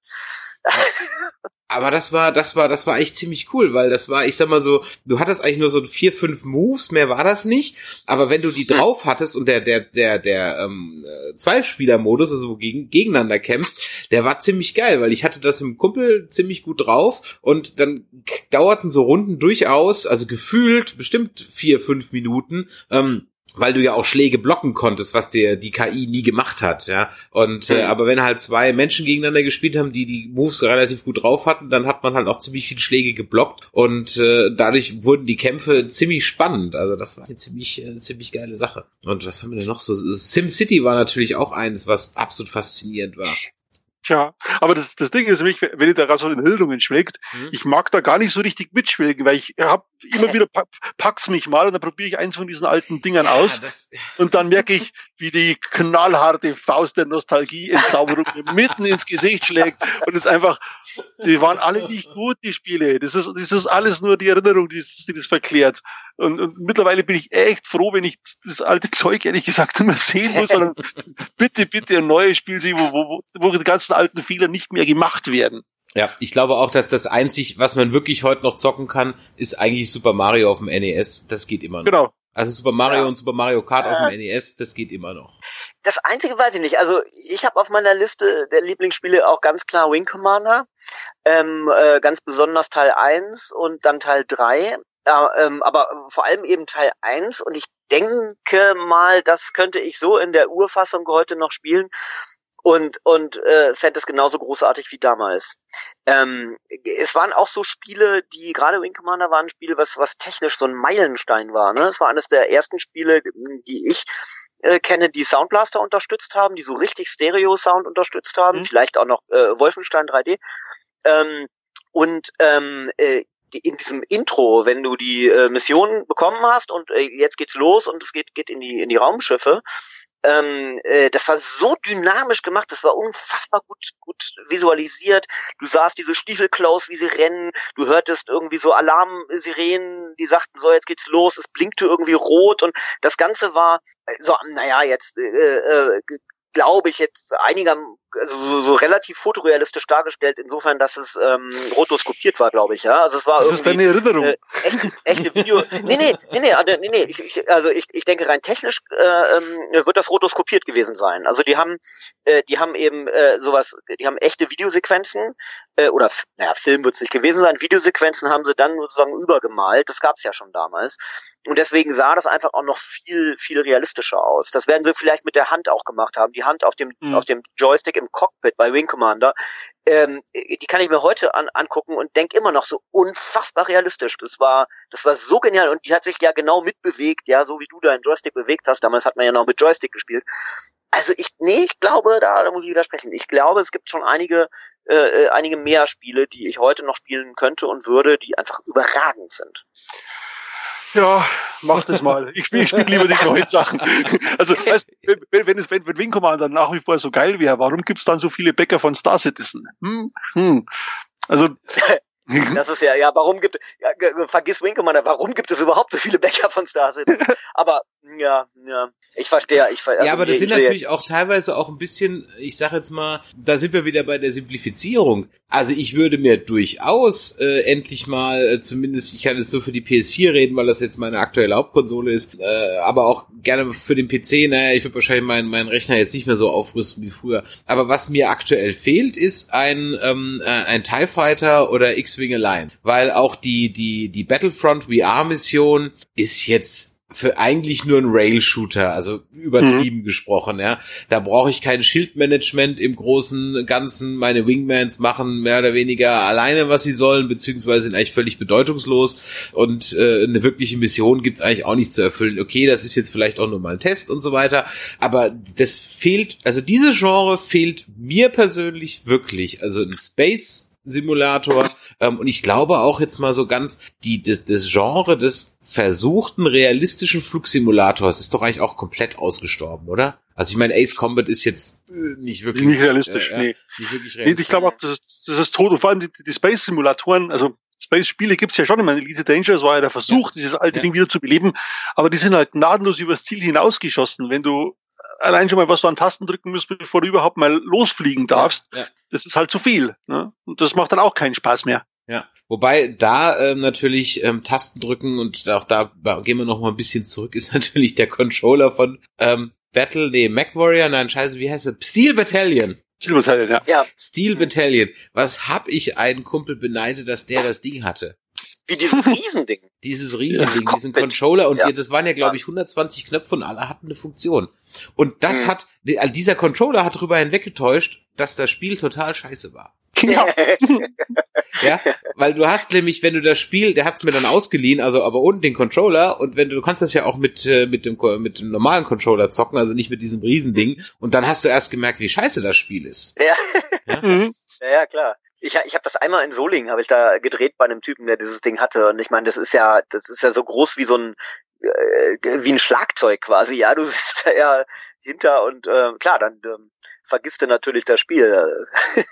S3: Aber das war, das war, das war echt ziemlich cool, weil das war, ich sag mal so, du hattest eigentlich nur so vier, fünf Moves, mehr war das nicht. Aber wenn du die hm. drauf hattest und der, der, der, der ähm, Zweispieler-Modus, also wo gegen, gegeneinander kämpfst, der war ziemlich geil, weil ich hatte das im Kumpel ziemlich gut drauf und dann dauerten so Runden durchaus, also gefühlt bestimmt vier, fünf Minuten. Ähm, weil du ja auch Schläge blocken konntest, was dir die KI nie gemacht hat, ja. Und äh, aber wenn halt zwei Menschen gegeneinander gespielt haben, die die Moves relativ gut drauf hatten, dann hat man halt auch ziemlich viele Schläge geblockt und äh, dadurch wurden die Kämpfe ziemlich spannend. Also das war eine ziemlich äh, ziemlich geile Sache. Und was haben wir denn noch so? Sim City war natürlich auch eins, was absolut faszinierend war.
S4: Tja, aber das, das Ding ist nämlich, wenn ihr da so in Hildungen schlägt, mhm. ich mag da gar nicht so richtig mitschwelgen, weil ich hab immer wieder pack's mich mal und dann probiere ich eins von diesen alten Dingern ja, aus und dann merke ich, wie die knallharte Faust der Nostalgie Entzauberung mitten ins Gesicht schlägt und es einfach, sie waren alle nicht gut, die Spiele. Das ist, das ist alles nur die Erinnerung, die, die das verklärt. Und, und mittlerweile bin ich echt froh, wenn ich das alte Zeug ehrlich gesagt mehr sehen muss, sondern bitte, bitte ein neues Spiel sehen, wo, wo, wo die ganzen alten Fehler nicht mehr gemacht werden.
S3: Ja, ich glaube auch, dass das einzig, was man wirklich heute noch zocken kann, ist eigentlich Super Mario auf dem NES. Das geht immer noch. Genau. Also Super Mario ja. und Super Mario Kart äh, auf dem NES, das geht immer noch.
S5: Das einzige weiß ich nicht. Also ich habe auf meiner Liste der Lieblingsspiele auch ganz klar Wing Commander, ähm, äh, ganz besonders Teil 1 und dann Teil 3. Äh, ähm, aber vor allem eben Teil 1 und ich denke mal, das könnte ich so in der Urfassung heute noch spielen und und äh, fände es genauso großartig wie damals. Ähm, es waren auch so Spiele, die gerade Wing Commander waren Spiele, was was technisch so ein Meilenstein war. Ne? Es war eines der ersten Spiele, die ich äh, kenne, die Soundblaster unterstützt haben, die so richtig Stereo-Sound unterstützt haben, mhm. vielleicht auch noch äh, Wolfenstein 3D. Ähm, und ähm, äh, in diesem Intro, wenn du die äh, Mission bekommen hast und äh, jetzt geht's los und es geht, geht in die in die Raumschiffe, ähm, äh, das war so dynamisch gemacht, das war unfassbar gut, gut visualisiert. Du sahst diese Stiefelklaus, wie sie rennen, du hörtest irgendwie so Alarmsirenen, die sagten, so, jetzt geht's los, es blinkte irgendwie rot und das Ganze war äh, so, naja, jetzt äh, äh, glaube ich, jetzt einiger, also so, so relativ fotorealistisch dargestellt, insofern, dass es ähm, rotoskopiert war, glaube ich, ja. Also es war das irgendwie.
S4: ist deine Erinnerung. Äh,
S5: echte, echte Video. nee, nee, nee, nee, also, nee, nee. Ich, ich, also ich, ich denke rein technisch äh, ähm, wird das rotoskopiert gewesen sein. Also die haben, äh, die haben eben äh, sowas, die haben echte Videosequenzen, äh, oder naja, Film wird es nicht gewesen sein, Videosequenzen haben sie dann sozusagen übergemalt. Das gab es ja schon damals. Und deswegen sah das einfach auch noch viel, viel realistischer aus. Das werden sie vielleicht mit der Hand auch gemacht haben. Die Hand auf dem, mhm. auf dem Joystick im Cockpit bei Wing Commander, ähm, die kann ich mir heute an, angucken und denke immer noch so unfassbar realistisch. Das war, das war so genial und die hat sich ja genau mitbewegt, ja, so wie du deinen Joystick bewegt hast. Damals hat man ja noch mit Joystick gespielt. Also ich, nee, ich glaube, da, da muss ich widersprechen. Ich glaube, es gibt schon einige, äh, äh einige mehr Spiele, die ich heute noch spielen könnte und würde, die einfach überragend sind.
S4: Ja, mach das mal. Ich spiele ich spiel lieber die neuen Sachen. Also, weißt, wenn, wenn, es, wenn, wenn Wing Commander nach wie vor so geil wäre, warum gibt's dann so viele Bäcker von Star Citizen? Hm? Hm. Also,
S5: Mhm. Das ist ja, ja, warum gibt, ja, vergiss Commander, warum gibt es überhaupt so viele Bäcker von Star Citizen? Aber, ja, ja, ich verstehe, ich verstehe.
S3: Also, ja, aber das sind natürlich auch teilweise auch ein bisschen, ich sag jetzt mal, da sind wir wieder bei der Simplifizierung. Also ich würde mir durchaus äh, endlich mal, äh, zumindest, ich kann jetzt so für die PS4 reden, weil das jetzt meine aktuelle Hauptkonsole ist, äh, aber auch gerne für den PC, naja, ich würde wahrscheinlich meinen mein Rechner jetzt nicht mehr so aufrüsten wie früher. Aber was mir aktuell fehlt, ist ein, ähm, äh, ein TIE Fighter oder X-Wing Alliance. Weil auch die, die, die Battlefront VR-Mission ist jetzt für eigentlich nur ein Rail-Shooter, also übertrieben mhm. gesprochen, ja. Da brauche ich kein Schildmanagement im großen Ganzen. Meine Wingmans machen mehr oder weniger alleine, was sie sollen, beziehungsweise sind eigentlich völlig bedeutungslos. Und äh, eine wirkliche Mission gibt's eigentlich auch nicht zu erfüllen. Okay, das ist jetzt vielleicht auch nur mal ein Test und so weiter. Aber das fehlt, also diese Genre fehlt mir persönlich wirklich. Also ein Space Simulator. Ähm, und ich glaube auch jetzt mal so ganz, die, das, das Genre des versuchten realistischen Flugsimulators ist doch eigentlich auch komplett ausgestorben, oder? Also ich meine, Ace Combat ist jetzt äh, nicht wirklich
S4: nicht realistisch, äh, nee. Nicht wirklich realistisch. Ich glaube auch, das ist, das ist tot. Und vor allem die, die Space-Simulatoren, also Space-Spiele gibt's ja schon immer. Elite Danger, das war ja der Versuch, ja. dieses alte ja. Ding wieder zu beleben. Aber die sind halt gnadenlos übers Ziel hinausgeschossen. Wenn du allein schon mal, was du an Tasten drücken musst, bevor du überhaupt mal losfliegen darfst, ja. Das ist halt zu viel. Ne? Und das macht dann auch keinen Spaß mehr.
S3: Ja, wobei da ähm, natürlich ähm, Tasten drücken und auch da gehen wir noch mal ein bisschen zurück, ist natürlich der Controller von ähm, Battle, nee, Mac Warrior, nein, scheiße, wie heißt er? Steel Battalion.
S4: Steel Battalion, ja. ja.
S3: Steel Battalion. Was hab ich einen Kumpel beneidet, dass der das Ding hatte?
S5: Wie dieses Riesending.
S3: dieses Riesending, diesen Controller und ja. das waren ja, glaube ich, 120 Knöpfe und alle hatten eine Funktion. Und das mhm. hat, dieser Controller hat darüber hinweggetäuscht, dass das Spiel total scheiße war. Genau. ja, weil du hast nämlich, wenn du das Spiel, der hat's mir dann ausgeliehen, also aber unten den Controller und wenn du, du kannst das ja auch mit äh, mit dem mit dem normalen Controller zocken, also nicht mit diesem Riesending und dann hast du erst gemerkt, wie scheiße das Spiel ist.
S5: Ja. Ja, mhm. ja, ja klar. Ich, ich habe das einmal in Solingen, habe ich da gedreht bei einem Typen, der dieses Ding hatte. Und ich meine, das ist ja, das ist ja so groß wie so ein äh, wie ein Schlagzeug quasi. Ja, du sitzt da ja hinter und äh, klar, dann ähm, vergisst du natürlich das Spiel.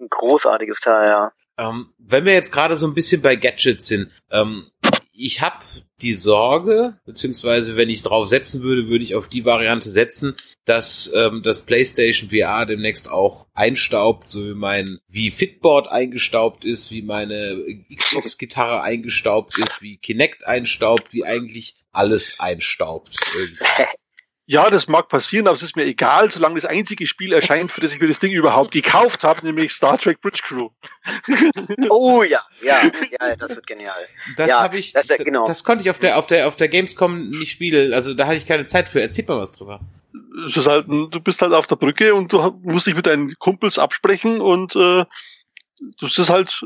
S5: ein großartiges Teil, ja.
S3: Ähm, wenn wir jetzt gerade so ein bisschen bei Gadgets sind, ähm, ich habe die Sorge, beziehungsweise wenn ich drauf setzen würde, würde ich auf die Variante setzen, dass ähm, das PlayStation VR demnächst auch einstaubt, so wie mein wie Fitboard eingestaubt ist, wie meine Xbox-Gitarre eingestaubt ist, wie Kinect einstaubt, wie eigentlich alles einstaubt. Irgendwie.
S4: Ja, das mag passieren, aber es ist mir egal, solange das einzige Spiel erscheint, für das ich mir das Ding überhaupt gekauft habe, nämlich Star Trek Bridge Crew.
S5: Oh ja, ja, ja, das wird genial.
S3: Das ja, habe ich, das, genau. das konnte ich auf der auf der auf der Gamescom nicht spielen, also da hatte ich keine Zeit für. Erzähl mal was drüber.
S4: Es ist halt, du bist halt auf der Brücke und du musst dich mit deinen Kumpels absprechen und äh, das ist halt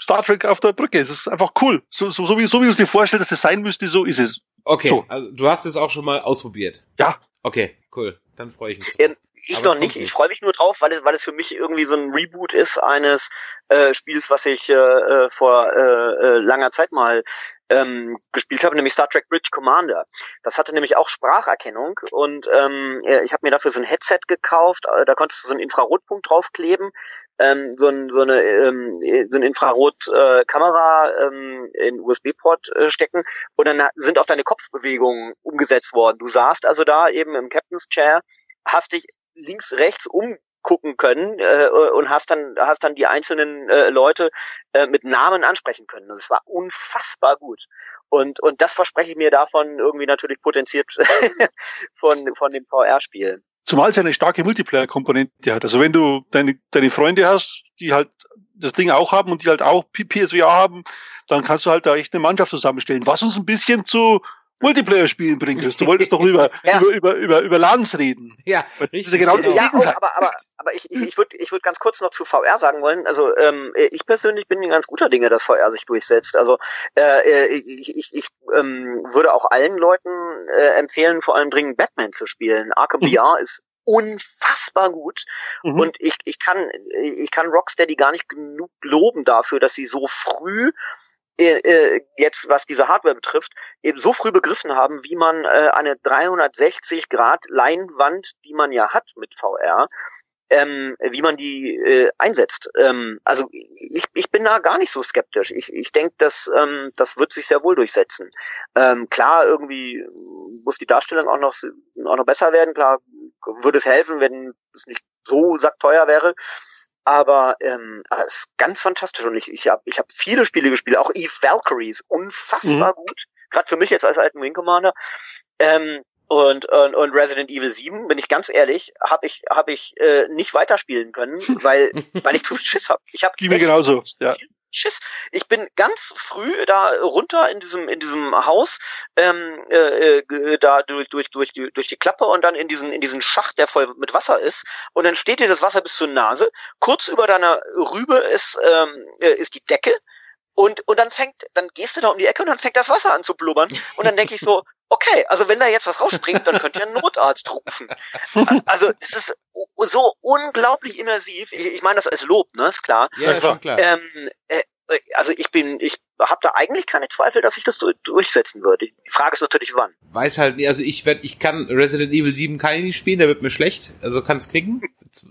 S4: Star Trek auf der Brücke. Es ist einfach cool. So, so, so wie, so wie du es dir vorstellst, dass es sein müsste, so ist es.
S3: Okay,
S4: so.
S3: also du hast es auch schon mal ausprobiert.
S4: Ja.
S3: Okay, cool. Dann freue ich mich.
S5: Ähm, ich Aber noch nicht. Ich freue mich nur drauf, weil es, weil es für mich irgendwie so ein Reboot ist eines äh, Spiels, was ich äh, äh vor äh, äh, langer Zeit mal ähm, gespielt habe, nämlich Star Trek Bridge Commander. Das hatte nämlich auch Spracherkennung und ähm, ich habe mir dafür so ein Headset gekauft, äh, da konntest du so einen Infrarotpunkt draufkleben, ähm, so, ein, so eine ähm, so eine Infrarotkamera äh, ähm, in USB-Port äh, stecken und dann sind auch deine Kopfbewegungen umgesetzt worden. Du saßt also da eben im Captain's Chair, hast dich links, rechts um gucken können äh, und hast dann hast dann die einzelnen äh, Leute äh, mit Namen ansprechen können. Das war unfassbar gut. Und und das verspreche ich mir davon irgendwie natürlich potenziert von von dem VR-Spiel.
S4: Zumal es eine starke Multiplayer-Komponente hat. Also wenn du deine, deine Freunde hast, die halt das Ding auch haben und die halt auch PSVR haben, dann kannst du halt da echt eine Mannschaft zusammenstellen. Was uns ein bisschen zu Multiplayer spielen bringst. Du wolltest doch über, ja. über, über, über, über LANs reden.
S3: Ja,
S5: richtig. Ja, genau ja auch, aber, aber, aber ich, ich, ich würde ich würd ganz kurz noch zu VR sagen wollen. Also ähm, ich persönlich bin ein ganz guter Dinge, dass VR sich durchsetzt. Also äh, ich, ich, ich ähm, würde auch allen Leuten äh, empfehlen, vor allem dringend Batman zu spielen. Arkham mhm. VR ist unfassbar gut mhm. und ich, ich kann ich kann Rocksteady gar nicht genug loben dafür, dass sie so früh äh, äh, jetzt, was diese Hardware betrifft, eben so früh begriffen haben, wie man äh, eine 360 Grad Leinwand, die man ja hat mit VR, ähm, wie man die äh, einsetzt. Ähm, also ich, ich bin da gar nicht so skeptisch. Ich, ich denke, dass ähm, das wird sich sehr wohl durchsetzen. Ähm, klar, irgendwie muss die Darstellung auch noch auch noch besser werden. Klar, würde es helfen, wenn es nicht so sackteuer wäre. Aber ähm, ah, es ist ganz fantastisch und ich, ich habe ich hab viele Spiele gespielt, auch Eve Valkyries, unfassbar mhm. gut. Gerade für mich jetzt als alten Wing Commander. Ähm, und, und, und Resident Evil 7, bin ich ganz ehrlich, habe ich, hab ich äh, nicht weiterspielen können, weil, weil ich zu viel Schiss habe. Ich habe
S4: genauso, ja.
S5: Schiss. Ich bin ganz früh da runter in diesem in diesem Haus, ähm, äh, äh, da durch durch durch die, durch die Klappe und dann in diesen in diesen Schacht, der voll mit Wasser ist. Und dann steht dir das Wasser bis zur Nase. Kurz über deiner Rübe ist ähm, äh, ist die Decke. Und, und dann fängt, dann gehst du da um die Ecke und dann fängt das Wasser an zu blubbern. Und dann denke ich so, okay, also wenn da jetzt was rausspringt, dann könnt ihr einen Notarzt rufen. Also es ist so unglaublich immersiv. Ich, ich meine das als Lob, ne, ist klar.
S3: Ja, ist schon klar.
S5: Ähm, äh, also ich bin, ich habe da eigentlich keine Zweifel, dass ich das durchsetzen würde. Die Frage ist natürlich wann.
S3: Weiß halt nicht, also ich werd, ich kann Resident Evil 7 kann ich nicht spielen, der wird mir schlecht. Also kann es knicken.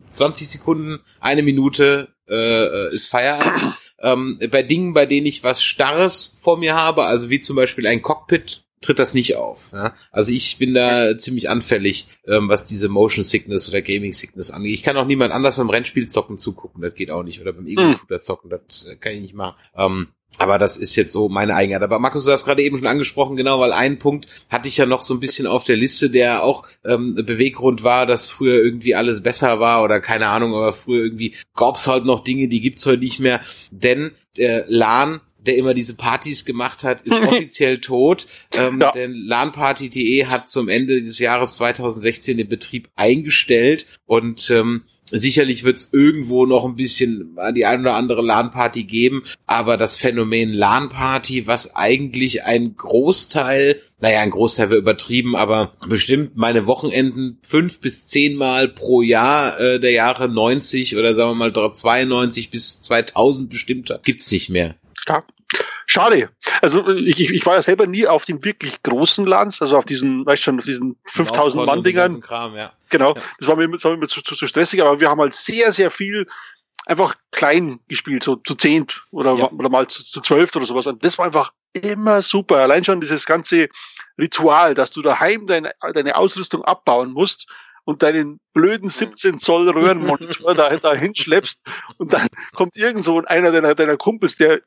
S3: 20 Sekunden, eine Minute äh, ist Feierabend. Ähm, bei Dingen, bei denen ich was Starres vor mir habe, also wie zum Beispiel ein Cockpit, tritt das nicht auf. Ja? Also ich bin da ziemlich anfällig, ähm, was diese Motion Sickness oder Gaming Sickness angeht. Ich kann auch niemand anders beim Rennspiel zocken zugucken, das geht auch nicht. Oder beim Ego-Shooter zocken, das kann ich nicht machen. Ähm, aber das ist jetzt so meine Eigenheit. Aber Markus, du hast gerade eben schon angesprochen, genau, weil ein Punkt hatte ich ja noch so ein bisschen auf der Liste, der auch ähm, Beweggrund war, dass früher irgendwie alles besser war oder keine Ahnung, aber früher irgendwie gab's halt noch Dinge, die gibt's heute nicht mehr. Denn der LAN der immer diese Partys gemacht hat, ist offiziell tot. Ähm, ja. Denn LANparty.de hat zum Ende des Jahres 2016 den Betrieb eingestellt und ähm, Sicherlich wird es irgendwo noch ein bisschen die ein oder andere LAN-Party geben, aber das Phänomen LAN-Party, was eigentlich ein Großteil, naja, ein Großteil wird übertrieben, aber bestimmt meine Wochenenden fünf bis zehnmal pro Jahr äh, der Jahre 90 oder sagen wir mal 92 bis 2000 bestimmt hat, gibt's nicht mehr.
S4: Stark. Schade. Also ich, ich war ja selber nie auf den wirklich großen Lands, also auf diesen, weißt schon, auf diesen 5000 Mann Dingern.
S3: Ja.
S4: Genau. Ja. Das war mir, das war mir zu, zu, zu stressig, aber wir haben halt sehr, sehr viel einfach klein gespielt, so zu zehnt oder, ja. oder mal zu, zu zwölf oder sowas. Und das war einfach immer super. Allein schon dieses ganze Ritual, dass du daheim deine, deine Ausrüstung abbauen musst und deinen blöden 17 Zoll Röhrenmonitor da, da hinschleppst und dann kommt irgend so einer deiner, deiner Kumpels, der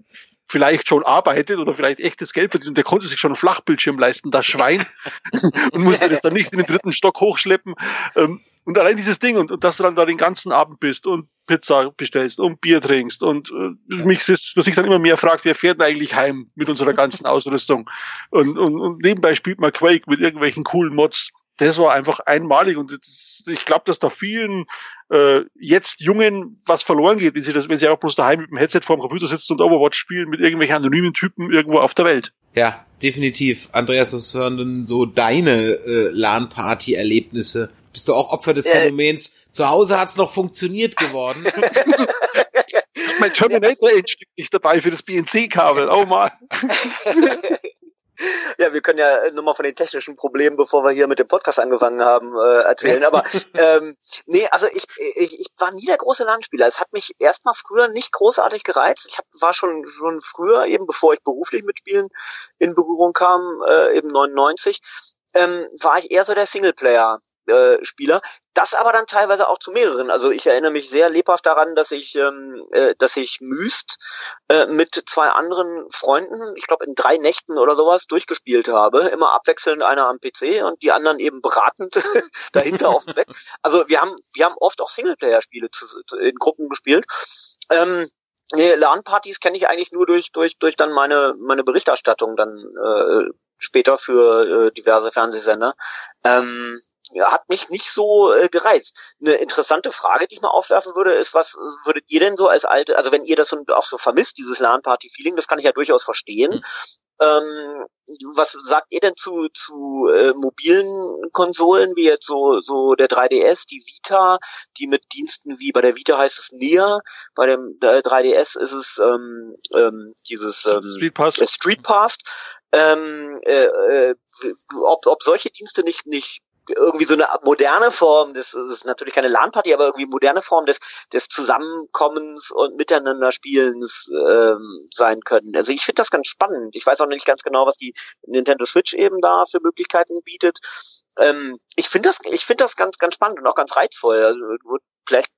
S4: vielleicht schon arbeitet oder vielleicht echtes Geld verdient und der konnte sich schon einen Flachbildschirm leisten, das Schwein, und musste das dann nicht in den dritten Stock hochschleppen. Ähm, und allein dieses Ding und, und dass du dann da den ganzen Abend bist und Pizza bestellst und Bier trinkst und äh, mich ist, dass sich dann immer mehr fragt, wer fährt denn eigentlich heim mit unserer ganzen Ausrüstung? Und, und, und nebenbei spielt man Quake mit irgendwelchen coolen Mods das war einfach einmalig und ich glaube, dass da vielen äh, jetzt Jungen was verloren geht, wenn sie das, wenn sie auch bloß daheim mit dem Headset vor dem Computer sitzen und Overwatch spielen mit irgendwelchen anonymen Typen irgendwo auf der Welt.
S3: Ja, definitiv. Andreas, was waren denn so deine äh, LAN-Party-Erlebnisse? Bist du auch Opfer des äh, Phänomens? Zu Hause hat's noch funktioniert geworden.
S4: mein Terminator-Endstück nicht dabei für das BNC-Kabel. Oh mal.
S5: Ja, wir können ja äh, nur mal von den technischen Problemen, bevor wir hier mit dem Podcast angefangen haben, äh, erzählen. Aber ähm, nee, also ich, ich, ich war nie der große LAN-Spieler. Es hat mich erstmal früher nicht großartig gereizt. Ich hab, war schon schon früher, eben bevor ich beruflich mit Spielen in Berührung kam, äh, eben 99, ähm, war ich eher so der Singleplayer äh, Spieler. Das aber dann teilweise auch zu mehreren. Also ich erinnere mich sehr lebhaft daran, dass ich, ähm, äh, dass ich Myst äh, mit zwei anderen Freunden, ich glaube in drei Nächten oder sowas, durchgespielt habe. Immer abwechselnd einer am PC und die anderen eben beratend dahinter auf dem Bett. Also wir haben, wir haben oft auch Singleplayer-Spiele in Gruppen gespielt. Ähm, Nee, LAN-Partys kenne ich eigentlich nur durch durch durch dann meine meine Berichterstattung dann äh, später für äh, diverse Fernsehsender. Ähm, hat mich nicht so äh, gereizt. Eine interessante Frage, die ich mal aufwerfen würde, ist, was würdet ihr denn so als alte, also wenn ihr das so, auch so vermisst, dieses LAN-Party-Feeling, das kann ich ja durchaus verstehen. Mhm. Ähm, was sagt ihr denn zu, zu äh, mobilen Konsolen, wie jetzt so, so der 3DS, die Vita, die mit Diensten wie bei der Vita heißt es NIA, bei dem äh, 3DS ist es ähm, ähm, dieses ähm, Street Pass. Äh, Street Pass. Ähm, äh, äh, ob, ob solche Dienste nicht, nicht irgendwie so eine moderne Form, das ist natürlich keine LAN-Party, aber irgendwie moderne Form des, des Zusammenkommens und Miteinanderspielens ähm, sein können. Also ich finde das ganz spannend. Ich weiß auch nicht ganz genau, was die Nintendo Switch eben da für Möglichkeiten bietet. Ähm, ich finde das, ich finde das ganz, ganz spannend und auch ganz reizvoll. Also, vielleicht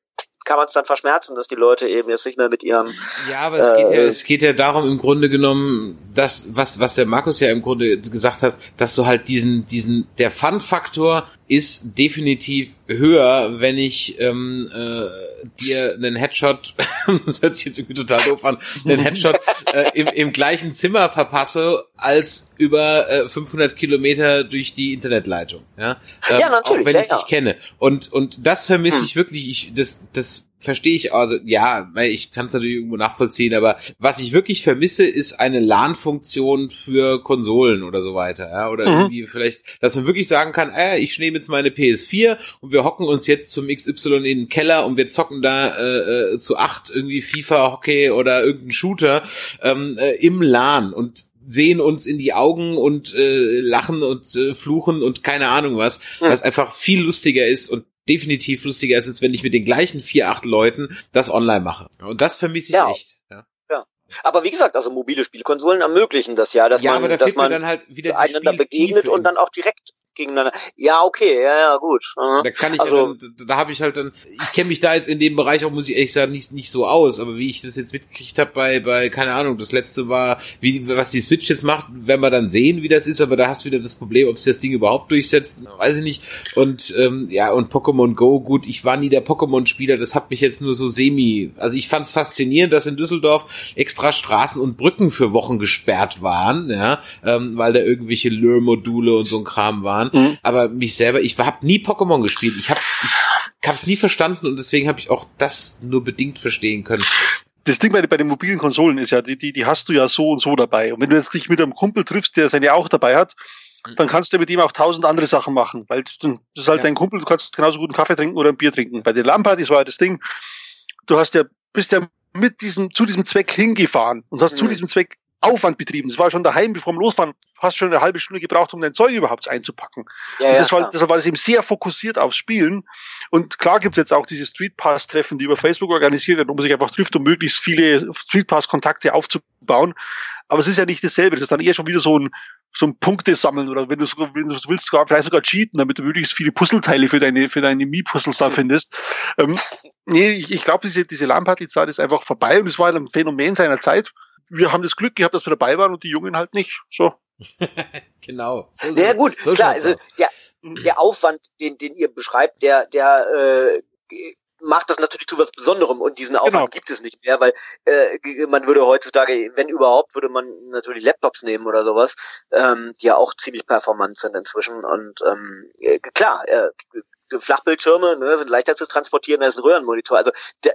S5: kann man es dann verschmerzen, dass die Leute eben jetzt nicht mehr mit ihrem.
S3: Ja, aber es, geht ja, es geht ja darum im Grunde genommen, dass was was der Markus ja im Grunde gesagt hat, dass du halt diesen diesen der Fun-Faktor ist definitiv höher, wenn ich ähm, äh, dir einen Headshot, das hört sich jetzt irgendwie total doof an, einen Headshot äh, im, im gleichen Zimmer verpasse, als über äh, 500 Kilometer durch die Internetleitung. Ja, ähm,
S5: ja natürlich.
S3: Auch wenn
S5: ja,
S3: ich dich kenne. Und und das vermisse hm. ich wirklich. Ich das das verstehe ich, also ja, weil ich kann es natürlich irgendwo nachvollziehen, aber was ich wirklich vermisse, ist eine LAN-Funktion für Konsolen oder so weiter, ja, oder mhm. irgendwie vielleicht, dass man wirklich sagen kann, äh, ich nehme jetzt meine PS4 und wir hocken uns jetzt zum XY in den Keller und wir zocken da äh, äh, zu acht irgendwie FIFA, Hockey oder irgendein Shooter ähm, äh, im LAN und sehen uns in die Augen und äh, lachen und äh, fluchen und keine Ahnung was, mhm. was einfach viel lustiger ist und definitiv lustiger ist, als wenn ich mit den gleichen vier, acht Leuten das online mache. Und das vermisse ich ja. echt. Ja.
S5: ja. Aber wie gesagt, also mobile Spielkonsolen ermöglichen das ja, dass
S3: ja,
S5: man,
S3: da
S5: dass man
S3: dann halt
S5: einander begegnet und dann auch direkt gegeneinander. Ja, okay, ja, ja, gut.
S3: Mhm. Da kann ich also, dann, da habe ich halt dann, ich kenne mich da jetzt in dem Bereich auch, muss ich ehrlich sagen, nicht, nicht so aus, aber wie ich das jetzt mitgekriegt habe bei, bei, keine Ahnung, das letzte war, wie, was die Switch jetzt macht, werden wir dann sehen, wie das ist, aber da hast du wieder das Problem, ob sie das Ding überhaupt durchsetzt, weiß ich nicht. Und ähm, ja, und Pokémon Go, gut, ich war nie der Pokémon-Spieler, das hat mich jetzt nur so semi, also ich fand es faszinierend, dass in Düsseldorf extra Straßen und Brücken für Wochen gesperrt waren, ja, ähm, weil da irgendwelche Lure-Module und so ein Kram waren. Mhm. Aber mich selber, ich habe nie Pokémon gespielt. Ich hab's, ich hab's nie verstanden und deswegen habe ich auch das nur bedingt verstehen können.
S4: Das Ding bei, bei den mobilen Konsolen ist ja, die, die, die hast du ja so und so dabei. Und wenn du jetzt dich mit einem Kumpel triffst, der seine auch dabei hat, dann kannst du mit ihm auch tausend andere Sachen machen, weil das ist halt ja. dein Kumpel, du kannst genauso gut einen Kaffee trinken oder ein Bier trinken. Bei den LAN-Partys war ja das Ding, du hast ja, bist ja mit diesem, zu diesem Zweck hingefahren und hast mhm. zu diesem Zweck Aufwand betrieben. Es war schon daheim, bevor wir losfahren, fast schon eine halbe Stunde gebraucht, um dein Zeug überhaupt einzupacken. Ja, ja, das war, deshalb war das eben sehr fokussiert aufs Spielen. Und klar gibt's jetzt auch diese Street Pass-Treffen, die über Facebook organisiert werden, wo man sich einfach trifft, um möglichst viele Street Pass-Kontakte aufzubauen. Aber es ist ja nicht dasselbe. Das ist dann eher schon wieder so ein, so ein Punkte sammeln oder wenn du, sogar, wenn du willst, sogar, vielleicht sogar cheaten, damit du möglichst viele Puzzleteile für deine, für deine Mii-Puzzles da findest. Ähm, nee, ich, ich glaube, diese, diese LAN-Party-Zeit ist einfach vorbei und es war ein Phänomen seiner Zeit wir haben das Glück gehabt, dass wir dabei waren und die Jungen halt nicht. So.
S3: genau.
S5: So, Sehr gut, so klar. Also der, der Aufwand, den, den ihr beschreibt, der, der äh, macht das natürlich zu was Besonderem und diesen Aufwand genau. gibt es nicht mehr, weil äh, man würde heutzutage, wenn überhaupt, würde man natürlich Laptops nehmen oder sowas, ähm, die ja auch ziemlich performant sind inzwischen und ähm, äh, klar, äh, Flachbildschirme ne, sind leichter zu transportieren als ein Röhrenmonitor. Also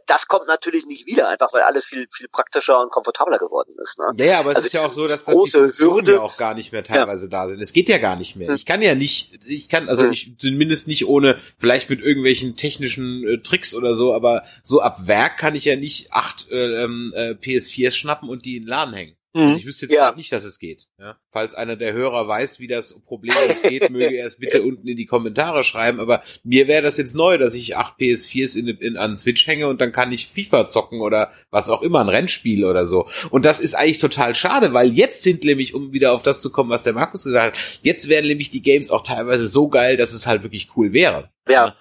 S5: das kommt natürlich nicht wieder, einfach weil alles viel viel praktischer und komfortabler geworden ist. Ne?
S3: Ja, ja aber es also ist ja auch so, dass, dass große die Hürde ja auch gar nicht mehr teilweise ja. da sind. Es geht ja gar nicht mehr. Hm. Ich kann ja nicht, ich kann also hm. ich zumindest nicht ohne vielleicht mit irgendwelchen technischen äh, Tricks oder so, aber so ab Werk kann ich ja nicht acht äh, ähm, äh, PS4s schnappen und die in den Laden hängen. Also mhm. ich wüsste jetzt ja. nicht, dass es geht. Ja? Falls einer der Hörer weiß, wie das Problem geht, möge er es bitte unten in die Kommentare schreiben. Aber mir wäre das jetzt neu, dass ich acht PS4s in, in, an Switch hänge und dann kann ich FIFA zocken oder was auch immer, ein Rennspiel oder so. Und das ist eigentlich total schade, weil jetzt sind nämlich, um wieder auf das zu kommen, was der Markus gesagt hat, jetzt werden nämlich die Games auch teilweise so geil, dass es halt wirklich cool wäre.
S5: Ja.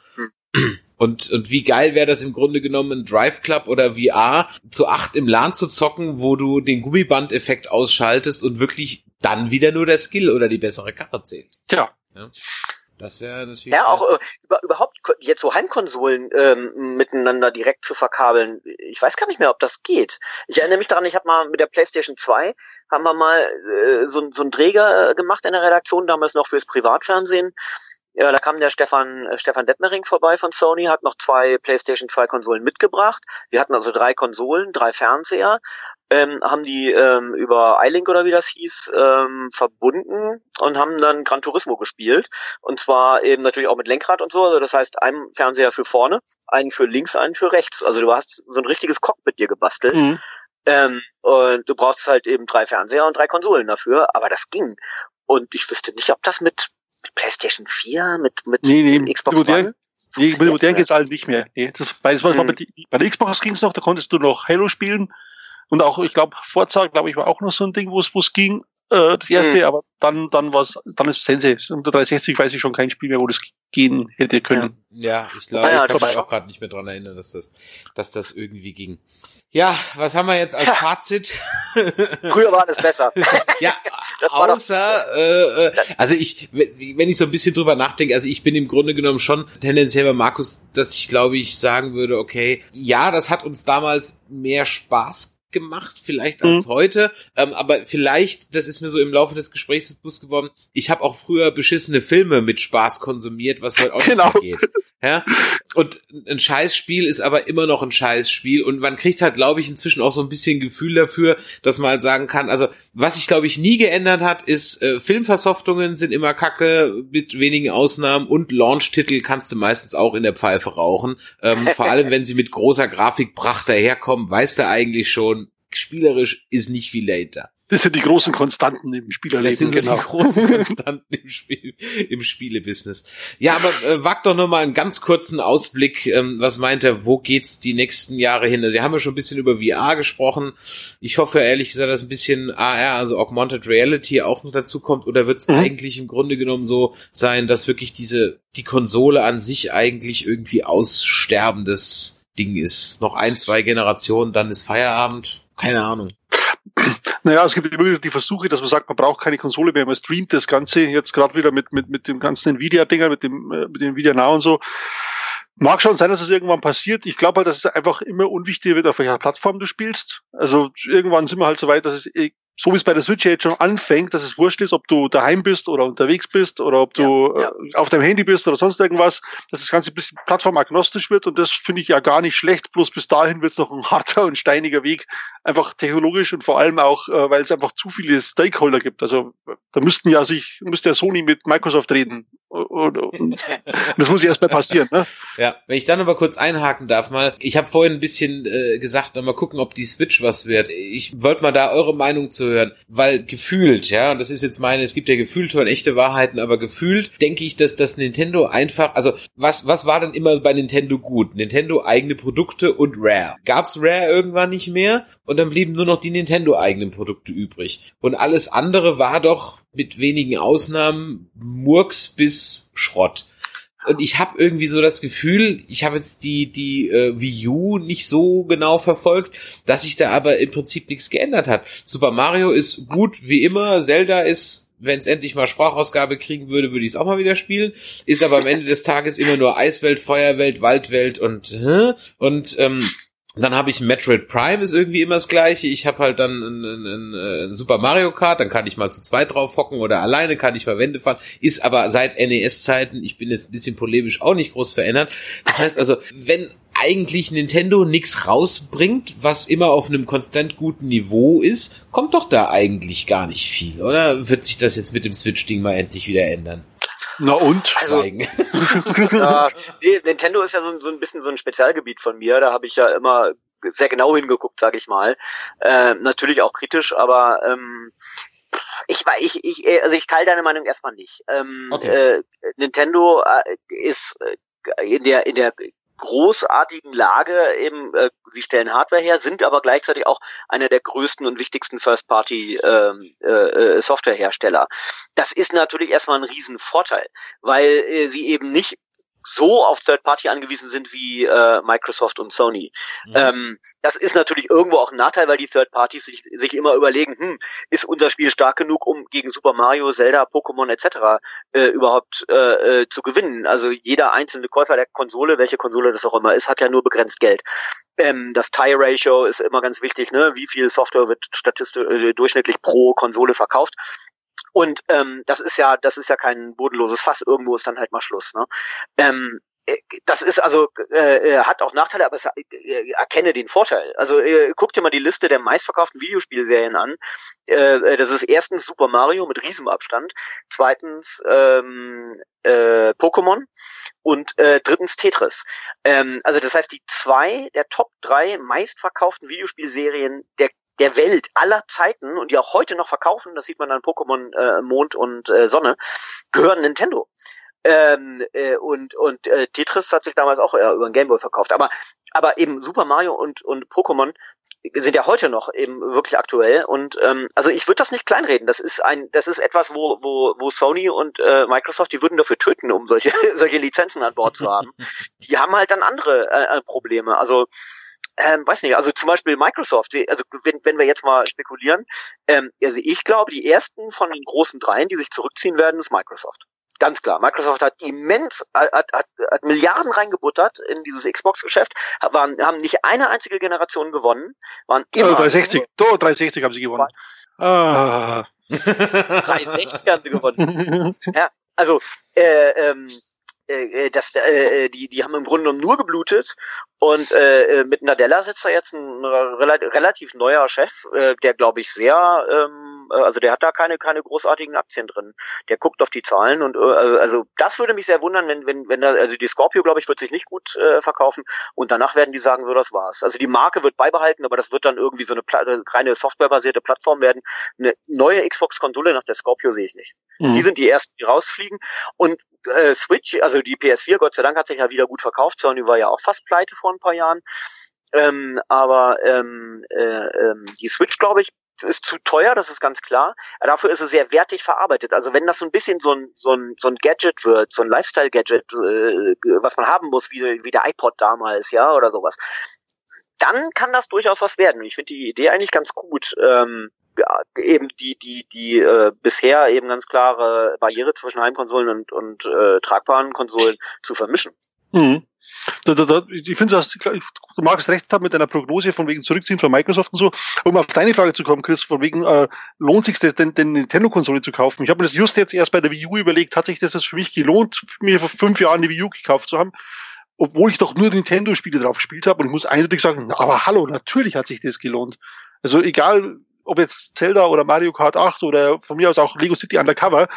S3: Und, und wie geil wäre das im Grunde genommen, ein Drive Club oder VR zu acht im LAN zu zocken, wo du den Gummiband-Effekt ausschaltest und wirklich dann wieder nur der Skill oder die bessere Karte zählt.
S4: Tja. Ja.
S3: Das wäre natürlich.
S5: Ja, auch äh, über, überhaupt jetzt so Heimkonsolen ähm, miteinander direkt zu verkabeln. Ich weiß gar nicht mehr, ob das geht. Ich erinnere mich daran, ich habe mal mit der PlayStation 2 haben wir mal äh, so, so einen Träger äh, gemacht in der Redaktion, damals noch fürs Privatfernsehen. Ja, da kam der Stefan, äh, Stefan Detmering vorbei von Sony, hat noch zwei PlayStation 2 Konsolen mitgebracht. Wir hatten also drei Konsolen, drei Fernseher, ähm, haben die ähm, über iLink oder wie das hieß, ähm, verbunden und haben dann Gran Turismo gespielt. Und zwar eben natürlich auch mit Lenkrad und so. Also das heißt, einen Fernseher für vorne, einen für links, einen für rechts. Also du hast so ein richtiges Cockpit dir gebastelt. Mhm. Ähm, und du brauchst halt eben drei Fernseher und drei Konsolen dafür, aber das ging. Und ich wüsste nicht, ob das mit mit PlayStation 4, mit, mit
S4: nee, nee, Xbox modern, One? Nee, mit modern geht's halt nicht mehr. Nee, das, weil das war, hm. bei, bei der Xbox ging's noch, da konntest du noch Halo spielen und auch, ich glaube, Forza, glaube ich, war auch noch so ein Ding, wo es wo es ging. äh, das erste, mhm. aber dann, dann war's, dann ist Sense. Unter 360 weiß ich schon kein Spiel mehr, wo das gehen hätte können.
S3: Ja, ich glaube, ja, ich kann mich auch gerade nicht mehr dran erinnern, dass das, dass das irgendwie ging. Ja, was haben wir jetzt als Fazit?
S5: Früher war das besser.
S3: ja, das war außer, äh, äh, also ich, wenn ich so ein bisschen drüber nachdenke, also ich bin im Grunde genommen schon tendenziell bei Markus, dass ich glaube ich sagen würde, okay, ja, das hat uns damals mehr Spaß gemacht, vielleicht als mhm. heute. Ähm, aber vielleicht, das ist mir so im Laufe des Gesprächs bewusst geworden, ich habe auch früher beschissene Filme mit Spaß konsumiert, was heute auch genau. nicht geht. Ja? Und ein Scheißspiel ist aber immer noch ein Scheißspiel und man kriegt halt, glaube ich, inzwischen auch so ein bisschen Gefühl dafür, dass man halt sagen kann, also was sich, glaube ich, nie geändert hat, ist, äh, Filmversoftungen sind immer kacke, mit wenigen Ausnahmen und Launch-Titel kannst du meistens auch in der Pfeife rauchen. Ähm, vor allem, wenn sie mit großer Grafikpracht daherkommen, weißt du eigentlich schon, spielerisch ist nicht viel later.
S4: Das sind die großen Konstanten im Spielerleben. Das sind so
S3: genau. die großen Konstanten im Spiel, im Spielebusiness. Ja, aber äh, wagt doch nur mal einen ganz kurzen Ausblick. Ähm, was meint er, wo geht's die nächsten Jahre hin? Wir haben ja schon ein bisschen über VR gesprochen. Ich hoffe ehrlich gesagt, dass ein bisschen AR, also Augmented Reality auch noch dazu kommt. Oder wird es mhm. eigentlich im Grunde genommen so sein, dass wirklich diese, die Konsole an sich eigentlich irgendwie aussterbendes Ding ist? Noch ein, zwei Generationen, dann ist Feierabend. Keine Ahnung.
S4: Naja, es gibt immer die Versuche, dass man sagt, man braucht keine Konsole mehr, man streamt das Ganze jetzt gerade wieder mit, mit, mit dem ganzen Nvidia-Dinger, mit dem, äh, mit dem Nvidia Now und so. Mag schon sein, dass es irgendwann passiert. Ich glaube halt, dass es einfach immer unwichtiger wird, auf welcher Plattform du spielst. Also irgendwann sind wir halt so weit, dass es so wie es bei der Switch jetzt schon anfängt, dass es wurscht ist, ob du daheim bist oder unterwegs bist oder ob du ja, ja. Äh, auf deinem Handy bist oder sonst irgendwas, dass das Ganze ein bisschen plattformagnostisch wird und das finde ich ja gar nicht schlecht, bloß bis dahin wird es noch ein harter und steiniger Weg, einfach technologisch und vor allem auch, äh, weil es einfach zu viele Stakeholder gibt. Also da müssten ja sich, müsste ja Sony mit Microsoft reden das muss erst mal passieren. Ne?
S3: Ja, wenn ich dann aber kurz einhaken darf mal, ich habe vorhin ein bisschen äh, gesagt, mal gucken, ob die Switch was wird. Ich wollte mal da eure Meinung zu hören, weil gefühlt, ja, und das ist jetzt meine, es gibt ja gefühlt und echte Wahrheiten, aber gefühlt denke ich, dass das Nintendo einfach, also was was war denn immer bei Nintendo gut? Nintendo eigene Produkte und Rare. Gab's Rare irgendwann nicht mehr und dann blieben nur noch die Nintendo eigenen Produkte übrig und alles andere war doch mit wenigen Ausnahmen Murks bis Schrott. Und ich habe irgendwie so das Gefühl, ich habe jetzt die die äh, Wii U nicht so genau verfolgt, dass sich da aber im Prinzip nichts geändert hat. Super Mario ist gut wie immer, Zelda ist wenn es endlich mal Sprachausgabe kriegen würde, würde ich es auch mal wieder spielen. Ist aber am Ende des Tages immer nur Eiswelt, Feuerwelt, Waldwelt und und ähm, dann habe ich Metroid Prime, ist irgendwie immer das gleiche. Ich habe halt dann ein, ein, ein, ein, Super Mario Kart, dann kann ich mal zu zweit drauf hocken oder alleine kann ich mal Wände fahren. Ist aber seit NES-Zeiten, ich bin jetzt ein bisschen polemisch, auch nicht groß verändert. Das heißt also, wenn eigentlich Nintendo nichts rausbringt, was immer auf einem konstant guten Niveau ist, kommt doch da eigentlich gar nicht viel, oder? Wird sich das jetzt mit dem Switch-Ding mal endlich wieder ändern?
S4: Na und?
S5: Also, ja, nee, Nintendo ist ja so, so, ein bisschen so ein Spezialgebiet von mir. Da habe ich ja immer sehr genau hingeguckt, sage ich mal. Äh, natürlich auch kritisch, aber ähm, ich, ich, ich, also ich teile deine Meinung erstmal nicht. Ähm, okay. äh, Nintendo äh, ist äh, in der in der großartigen Lage eben, äh, sie stellen Hardware her, sind aber gleichzeitig auch einer der größten und wichtigsten First-Party-Softwarehersteller. Ähm, äh, äh, das ist natürlich erstmal ein Riesenvorteil, weil äh, sie eben nicht so auf Third Party angewiesen sind wie äh, Microsoft und Sony. Mhm. Ähm, das ist natürlich irgendwo auch ein Nachteil, weil die Third Parties sich, sich immer überlegen, hm, ist unser Spiel stark genug, um gegen Super Mario, Zelda, Pokémon etc. Äh, überhaupt äh, äh, zu gewinnen. Also jeder einzelne Käufer der Konsole, welche Konsole das auch immer ist, hat ja nur begrenzt Geld. Ähm, das Tie-Ratio ist immer ganz wichtig, ne? wie viel Software wird statistisch äh, durchschnittlich pro Konsole verkauft. Und ähm, das ist ja, das ist ja kein bodenloses Fass. Irgendwo ist dann halt mal Schluss. Ne? Ähm, äh, das ist also äh, äh, hat auch Nachteile, aber es äh, erkenne den Vorteil. Also äh, guck dir mal die Liste der meistverkauften Videospielserien an. Äh, äh das ist erstens Super Mario mit Riesenabstand, zweitens ähm, äh, Pokémon und äh, drittens Tetris. Ähm, also das heißt, die zwei der Top drei meistverkauften Videospielserien der der Welt aller Zeiten und die auch heute noch verkaufen, das sieht man an Pokémon äh, Mond und äh, Sonne, gehören Nintendo. Ähm, äh, und und äh, Tetris hat sich damals auch äh, über den Gameboy verkauft. Aber aber eben Super Mario und und Pokémon sind ja heute noch eben wirklich aktuell und ähm, also ich würde das nicht kleinreden. Das ist ein, das ist etwas, wo wo wo Sony und äh, Microsoft die würden dafür töten, um solche solche Lizenzen an Bord zu haben. Die haben halt dann andere äh, Probleme. Also ähm, weiß nicht, also zum Beispiel Microsoft, also wenn, wenn wir jetzt mal spekulieren, ähm, also ich glaube, die ersten von den großen dreien, die sich zurückziehen werden, ist Microsoft. Ganz klar. Microsoft hat immens, hat, hat, hat Milliarden reingebuttert in dieses Xbox-Geschäft, waren, haben nicht eine einzige Generation gewonnen, waren
S4: immer. Oh, 360, oh, 360 haben sie gewonnen.
S5: Ah. 360 haben sie gewonnen. ja, also, äh, ähm, äh, das, äh, die, die haben im Grunde genommen nur geblutet. Und äh, mit Nadella sitzt da jetzt ein relativ neuer Chef, äh, der glaube ich sehr ähm, äh, also der hat da keine, keine großartigen Aktien drin. Der guckt auf die Zahlen und äh, also das würde mich sehr wundern, wenn, wenn, wenn da, also die Scorpio, glaube ich, wird sich nicht gut äh, verkaufen und danach werden die sagen, so das war's. Also die Marke wird beibehalten, aber das wird dann irgendwie so eine Pla reine softwarebasierte Plattform werden. Eine neue Xbox-Konsole nach der Scorpio sehe ich nicht. Mhm. Die sind die ersten, die rausfliegen. Und äh, Switch, also die PS4, Gott sei Dank, hat sich ja wieder gut verkauft. Sony war ja auch fast pleite vor ein paar Jahren. Ähm, aber ähm, äh, ähm, die Switch, glaube ich, ist zu teuer, das ist ganz klar. Dafür ist es sehr wertig verarbeitet. Also wenn das so ein bisschen so ein, so ein, so ein Gadget wird, so ein Lifestyle-Gadget, äh, was man haben muss, wie, wie der iPod damals, ja, oder sowas, dann kann das durchaus was werden. Ich finde die Idee eigentlich ganz gut. Ähm, ja, eben die die die äh, bisher eben ganz klare Barriere zwischen Heimkonsolen und und äh, tragbaren Konsolen zu vermischen.
S4: Mhm. Da, da, da, ich finde, du magst recht haben mit deiner Prognose von wegen Zurückziehen von Microsoft und so. Um auf deine Frage zu kommen, Chris, von wegen, äh, lohnt sich das denn, den Nintendo-Konsole zu kaufen? Ich habe mir das just jetzt erst bei der Wii U überlegt, hat sich das für mich gelohnt, mir vor fünf Jahren die Wii U gekauft zu haben? Obwohl ich doch nur Nintendo-Spiele drauf gespielt habe und ich muss eindeutig sagen, aber hallo, natürlich hat sich das gelohnt. Also egal, ob jetzt Zelda oder Mario Kart 8 oder von mir aus auch Lego City Undercover,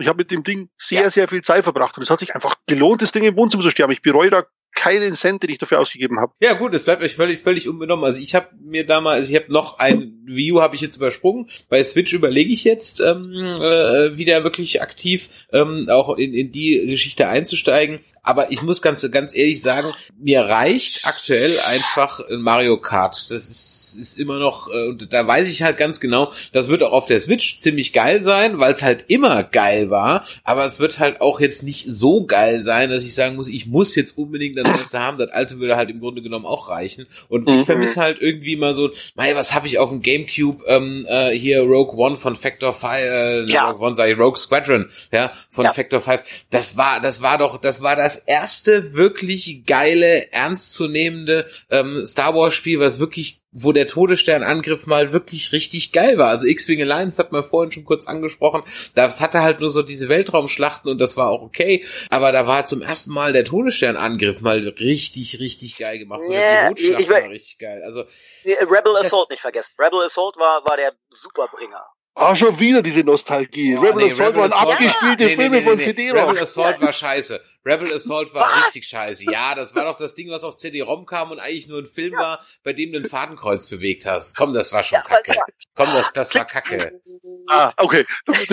S4: ich habe mit dem Ding sehr, ja. sehr viel Zeit verbracht und es hat sich einfach gelohnt, das Ding im Wohnzimmer zu sterben. Ich bereue da keinen Cent, den ich dafür ausgegeben habe.
S3: Ja gut, es bleibt euch völlig völlig unbenommen. Also ich habe mir damals, also ich habe noch ein Wii U habe ich jetzt übersprungen. Bei Switch überlege ich jetzt ähm, äh, wieder wirklich aktiv ähm, auch in, in die Geschichte einzusteigen. Aber ich muss ganz ganz ehrlich sagen, mir reicht aktuell einfach Mario Kart. Das ist ist immer noch, äh, und da weiß ich halt ganz genau, das wird auch auf der Switch ziemlich geil sein, weil es halt immer geil war, aber es wird halt auch jetzt nicht so geil sein, dass ich sagen muss, ich muss jetzt unbedingt das Neueste haben, das alte würde halt im Grunde genommen auch reichen. Und mhm. ich vermisse halt irgendwie mal so, mei, was habe ich auf dem Gamecube, ähm, äh, hier Rogue One von Factor 5, äh, ja. Rogue One sag ich, Rogue Squadron, ja, von ja. Factor 5. Das war, das war doch, das war das erste wirklich geile, ernstzunehmende ähm, Star Wars Spiel, was wirklich wo der Todessternangriff mal wirklich richtig geil war. Also X-Wing Alliance hat man vorhin schon kurz angesprochen. Das hatte halt nur so diese Weltraumschlachten und das war auch okay. Aber da war zum ersten Mal der Todessternangriff mal richtig, richtig geil gemacht.
S5: Yeah,
S3: ich,
S5: ich, war richtig geil. Also Rebel Assault nicht vergessen. Rebel Assault war, war der Superbringer.
S4: Ah, schon wieder diese Nostalgie. Oh, Rebel nee, Assault Rebel waren Assault abgespielte ja. Filme nee, nee, von CD-ROM.
S3: Rebel Assault war scheiße. Rebel Assault war Was? richtig scheiße. Ja, das war doch das Ding, was auf CD-ROM kam und eigentlich nur ein Film ja. war, bei dem du ein Fadenkreuz bewegt hast. Komm, das war schon ja, kacke. Komm, das, das war kacke.
S4: Ah, okay. Damit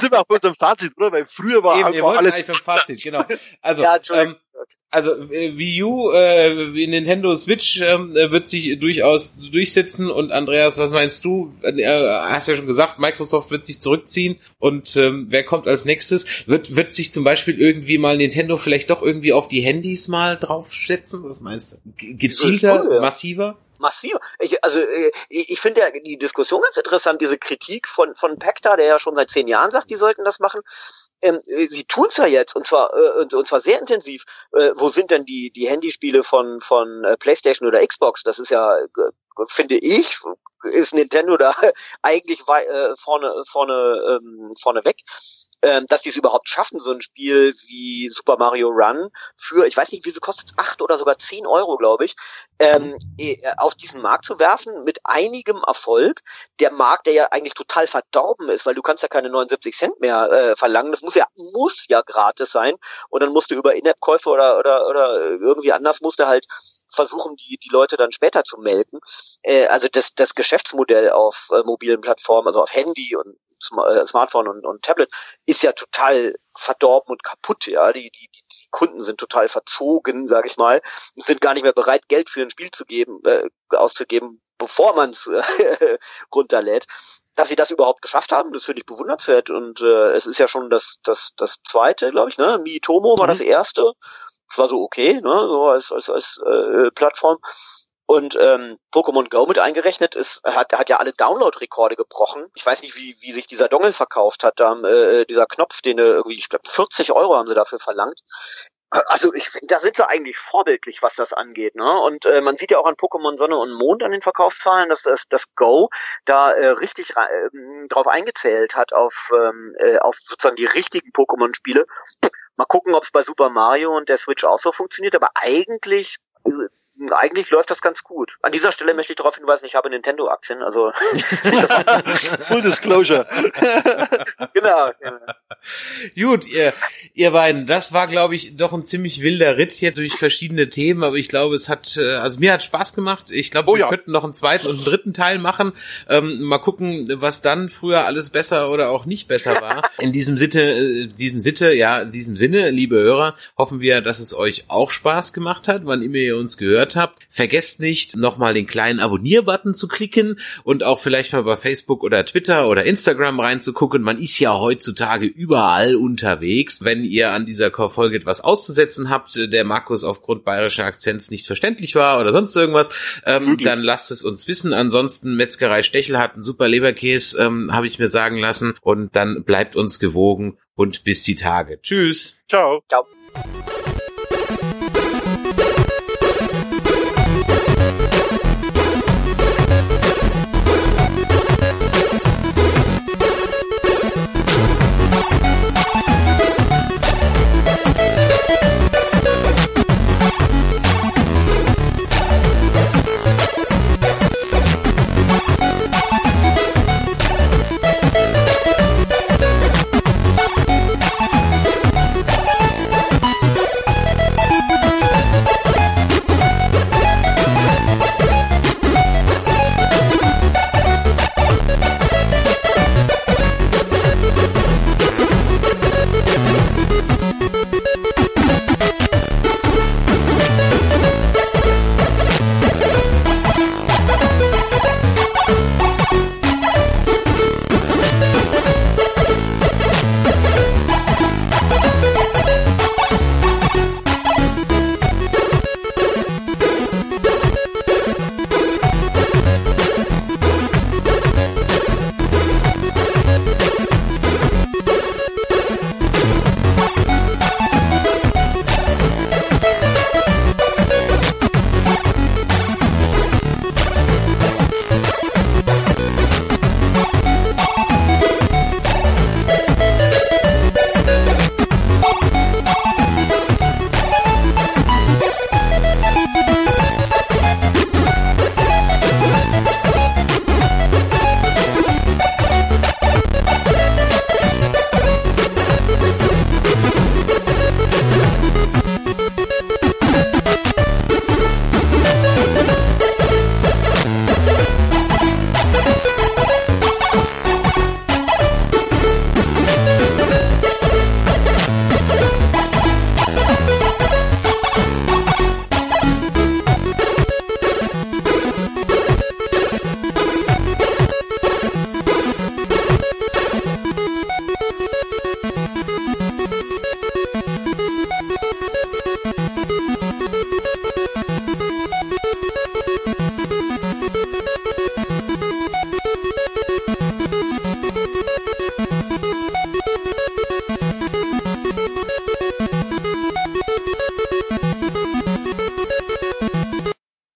S4: sind wir auch bei unserem Fazit, oder? Weil früher war
S3: Eben, einfach alles... Beim Fazit, genau. Also, ja, ähm, also äh, Wii U, äh, Nintendo Switch äh, wird sich durchaus durchsetzen und Andreas, was meinst du? Äh, hast ja schon gesagt, Microsoft wird sich zurückziehen und ähm, wer kommt als nächstes? Wird wird sich zum Beispiel irgendwie mal Nintendo vielleicht doch irgendwie auf die Handys mal draufsetzen? Was meinst du? Gezielter, massiver?
S5: Massiv. Ich, also äh, ich finde ja die Diskussion ganz interessant, diese Kritik von von Pacta, der ja schon seit zehn Jahren sagt, die sollten das machen. Ähm, äh, sie tun es ja jetzt und zwar äh, und, und zwar sehr intensiv. Äh, wo sind denn die die Handyspiele von von äh, PlayStation oder Xbox? Das ist ja finde ich ist Nintendo da eigentlich äh, vorne vorne ähm, vorne weg ähm, dass die es überhaupt schaffen, so ein Spiel wie Super Mario Run für, ich weiß nicht, wie viel kostet es, acht oder sogar zehn Euro, glaube ich, ähm, äh, auf diesen Markt zu werfen mit einigem Erfolg. Der Markt, der ja eigentlich total verdorben ist, weil du kannst ja keine 79 Cent mehr äh, verlangen. Das muss ja, muss ja gratis sein. Und dann musst du über In-App-Käufe oder, oder, oder irgendwie anders musst du halt versuchen, die, die Leute dann später zu melden. Äh, also das, das Geschäftsmodell auf äh, mobilen Plattformen, also auf Handy und äh, Smartphone und, und Tablet ist ja total verdorben und kaputt, ja. Die, die, die Kunden sind total verzogen, sage ich mal, sind gar nicht mehr bereit, Geld für ein Spiel zu geben, äh, auszugeben, bevor man es äh, runterlädt. Dass sie das überhaupt geschafft haben, das finde ich bewundernswert. Und äh, es ist ja schon das, das, das zweite, glaube ich, ne? Miitomo war mhm. das erste. Das war so okay, ne? So als, als, als äh, Plattform. Und ähm, Pokémon Go mit eingerechnet ist, hat, hat ja alle Download-Rekorde gebrochen. Ich weiß nicht, wie, wie sich dieser Dongle verkauft hat. Da, äh, dieser Knopf, den äh, irgendwie, ich glaube, 40 Euro haben sie dafür verlangt. Also ich da sind sie eigentlich vorbildlich, was das angeht. Ne? Und äh, man sieht ja auch an Pokémon Sonne und Mond an den Verkaufszahlen, dass das, das Go da äh, richtig äh, drauf eingezählt hat auf, ähm, äh, auf sozusagen die richtigen Pokémon-Spiele. Mal gucken, ob es bei Super Mario und der Switch auch so funktioniert. Aber eigentlich eigentlich läuft das ganz gut. An dieser Stelle möchte ich darauf hinweisen, ich habe Nintendo-Aktien, also
S4: Full Disclosure.
S3: genau. Gut, ihr, ihr beiden, das war, glaube ich, doch ein ziemlich wilder Ritt hier durch verschiedene Themen, aber ich glaube, es hat, äh, also mir hat Spaß gemacht. Ich glaube, oh, wir ja. könnten noch einen zweiten und einen dritten Teil machen. Ähm, mal gucken, was dann früher alles besser oder auch nicht besser war. In diesem Sitte, äh, diesem Sitte, ja, in diesem Sinne, liebe Hörer, hoffen wir, dass es euch auch Spaß gemacht hat, wann immer ihr uns gehört gehört habt. Vergesst nicht, nochmal den kleinen Abonnier-Button zu klicken und auch vielleicht mal bei Facebook oder Twitter oder Instagram reinzugucken. Man ist ja heutzutage überall unterwegs. Wenn ihr an dieser Folge etwas auszusetzen habt, der Markus aufgrund bayerischer Akzents nicht verständlich war oder sonst irgendwas, ähm, dann lasst es uns wissen. Ansonsten Metzgerei Stechel hat einen super Leberkäse, ähm, habe ich mir sagen lassen. Und dann bleibt uns gewogen und bis die Tage. Tschüss.
S4: Ciao. Ciao.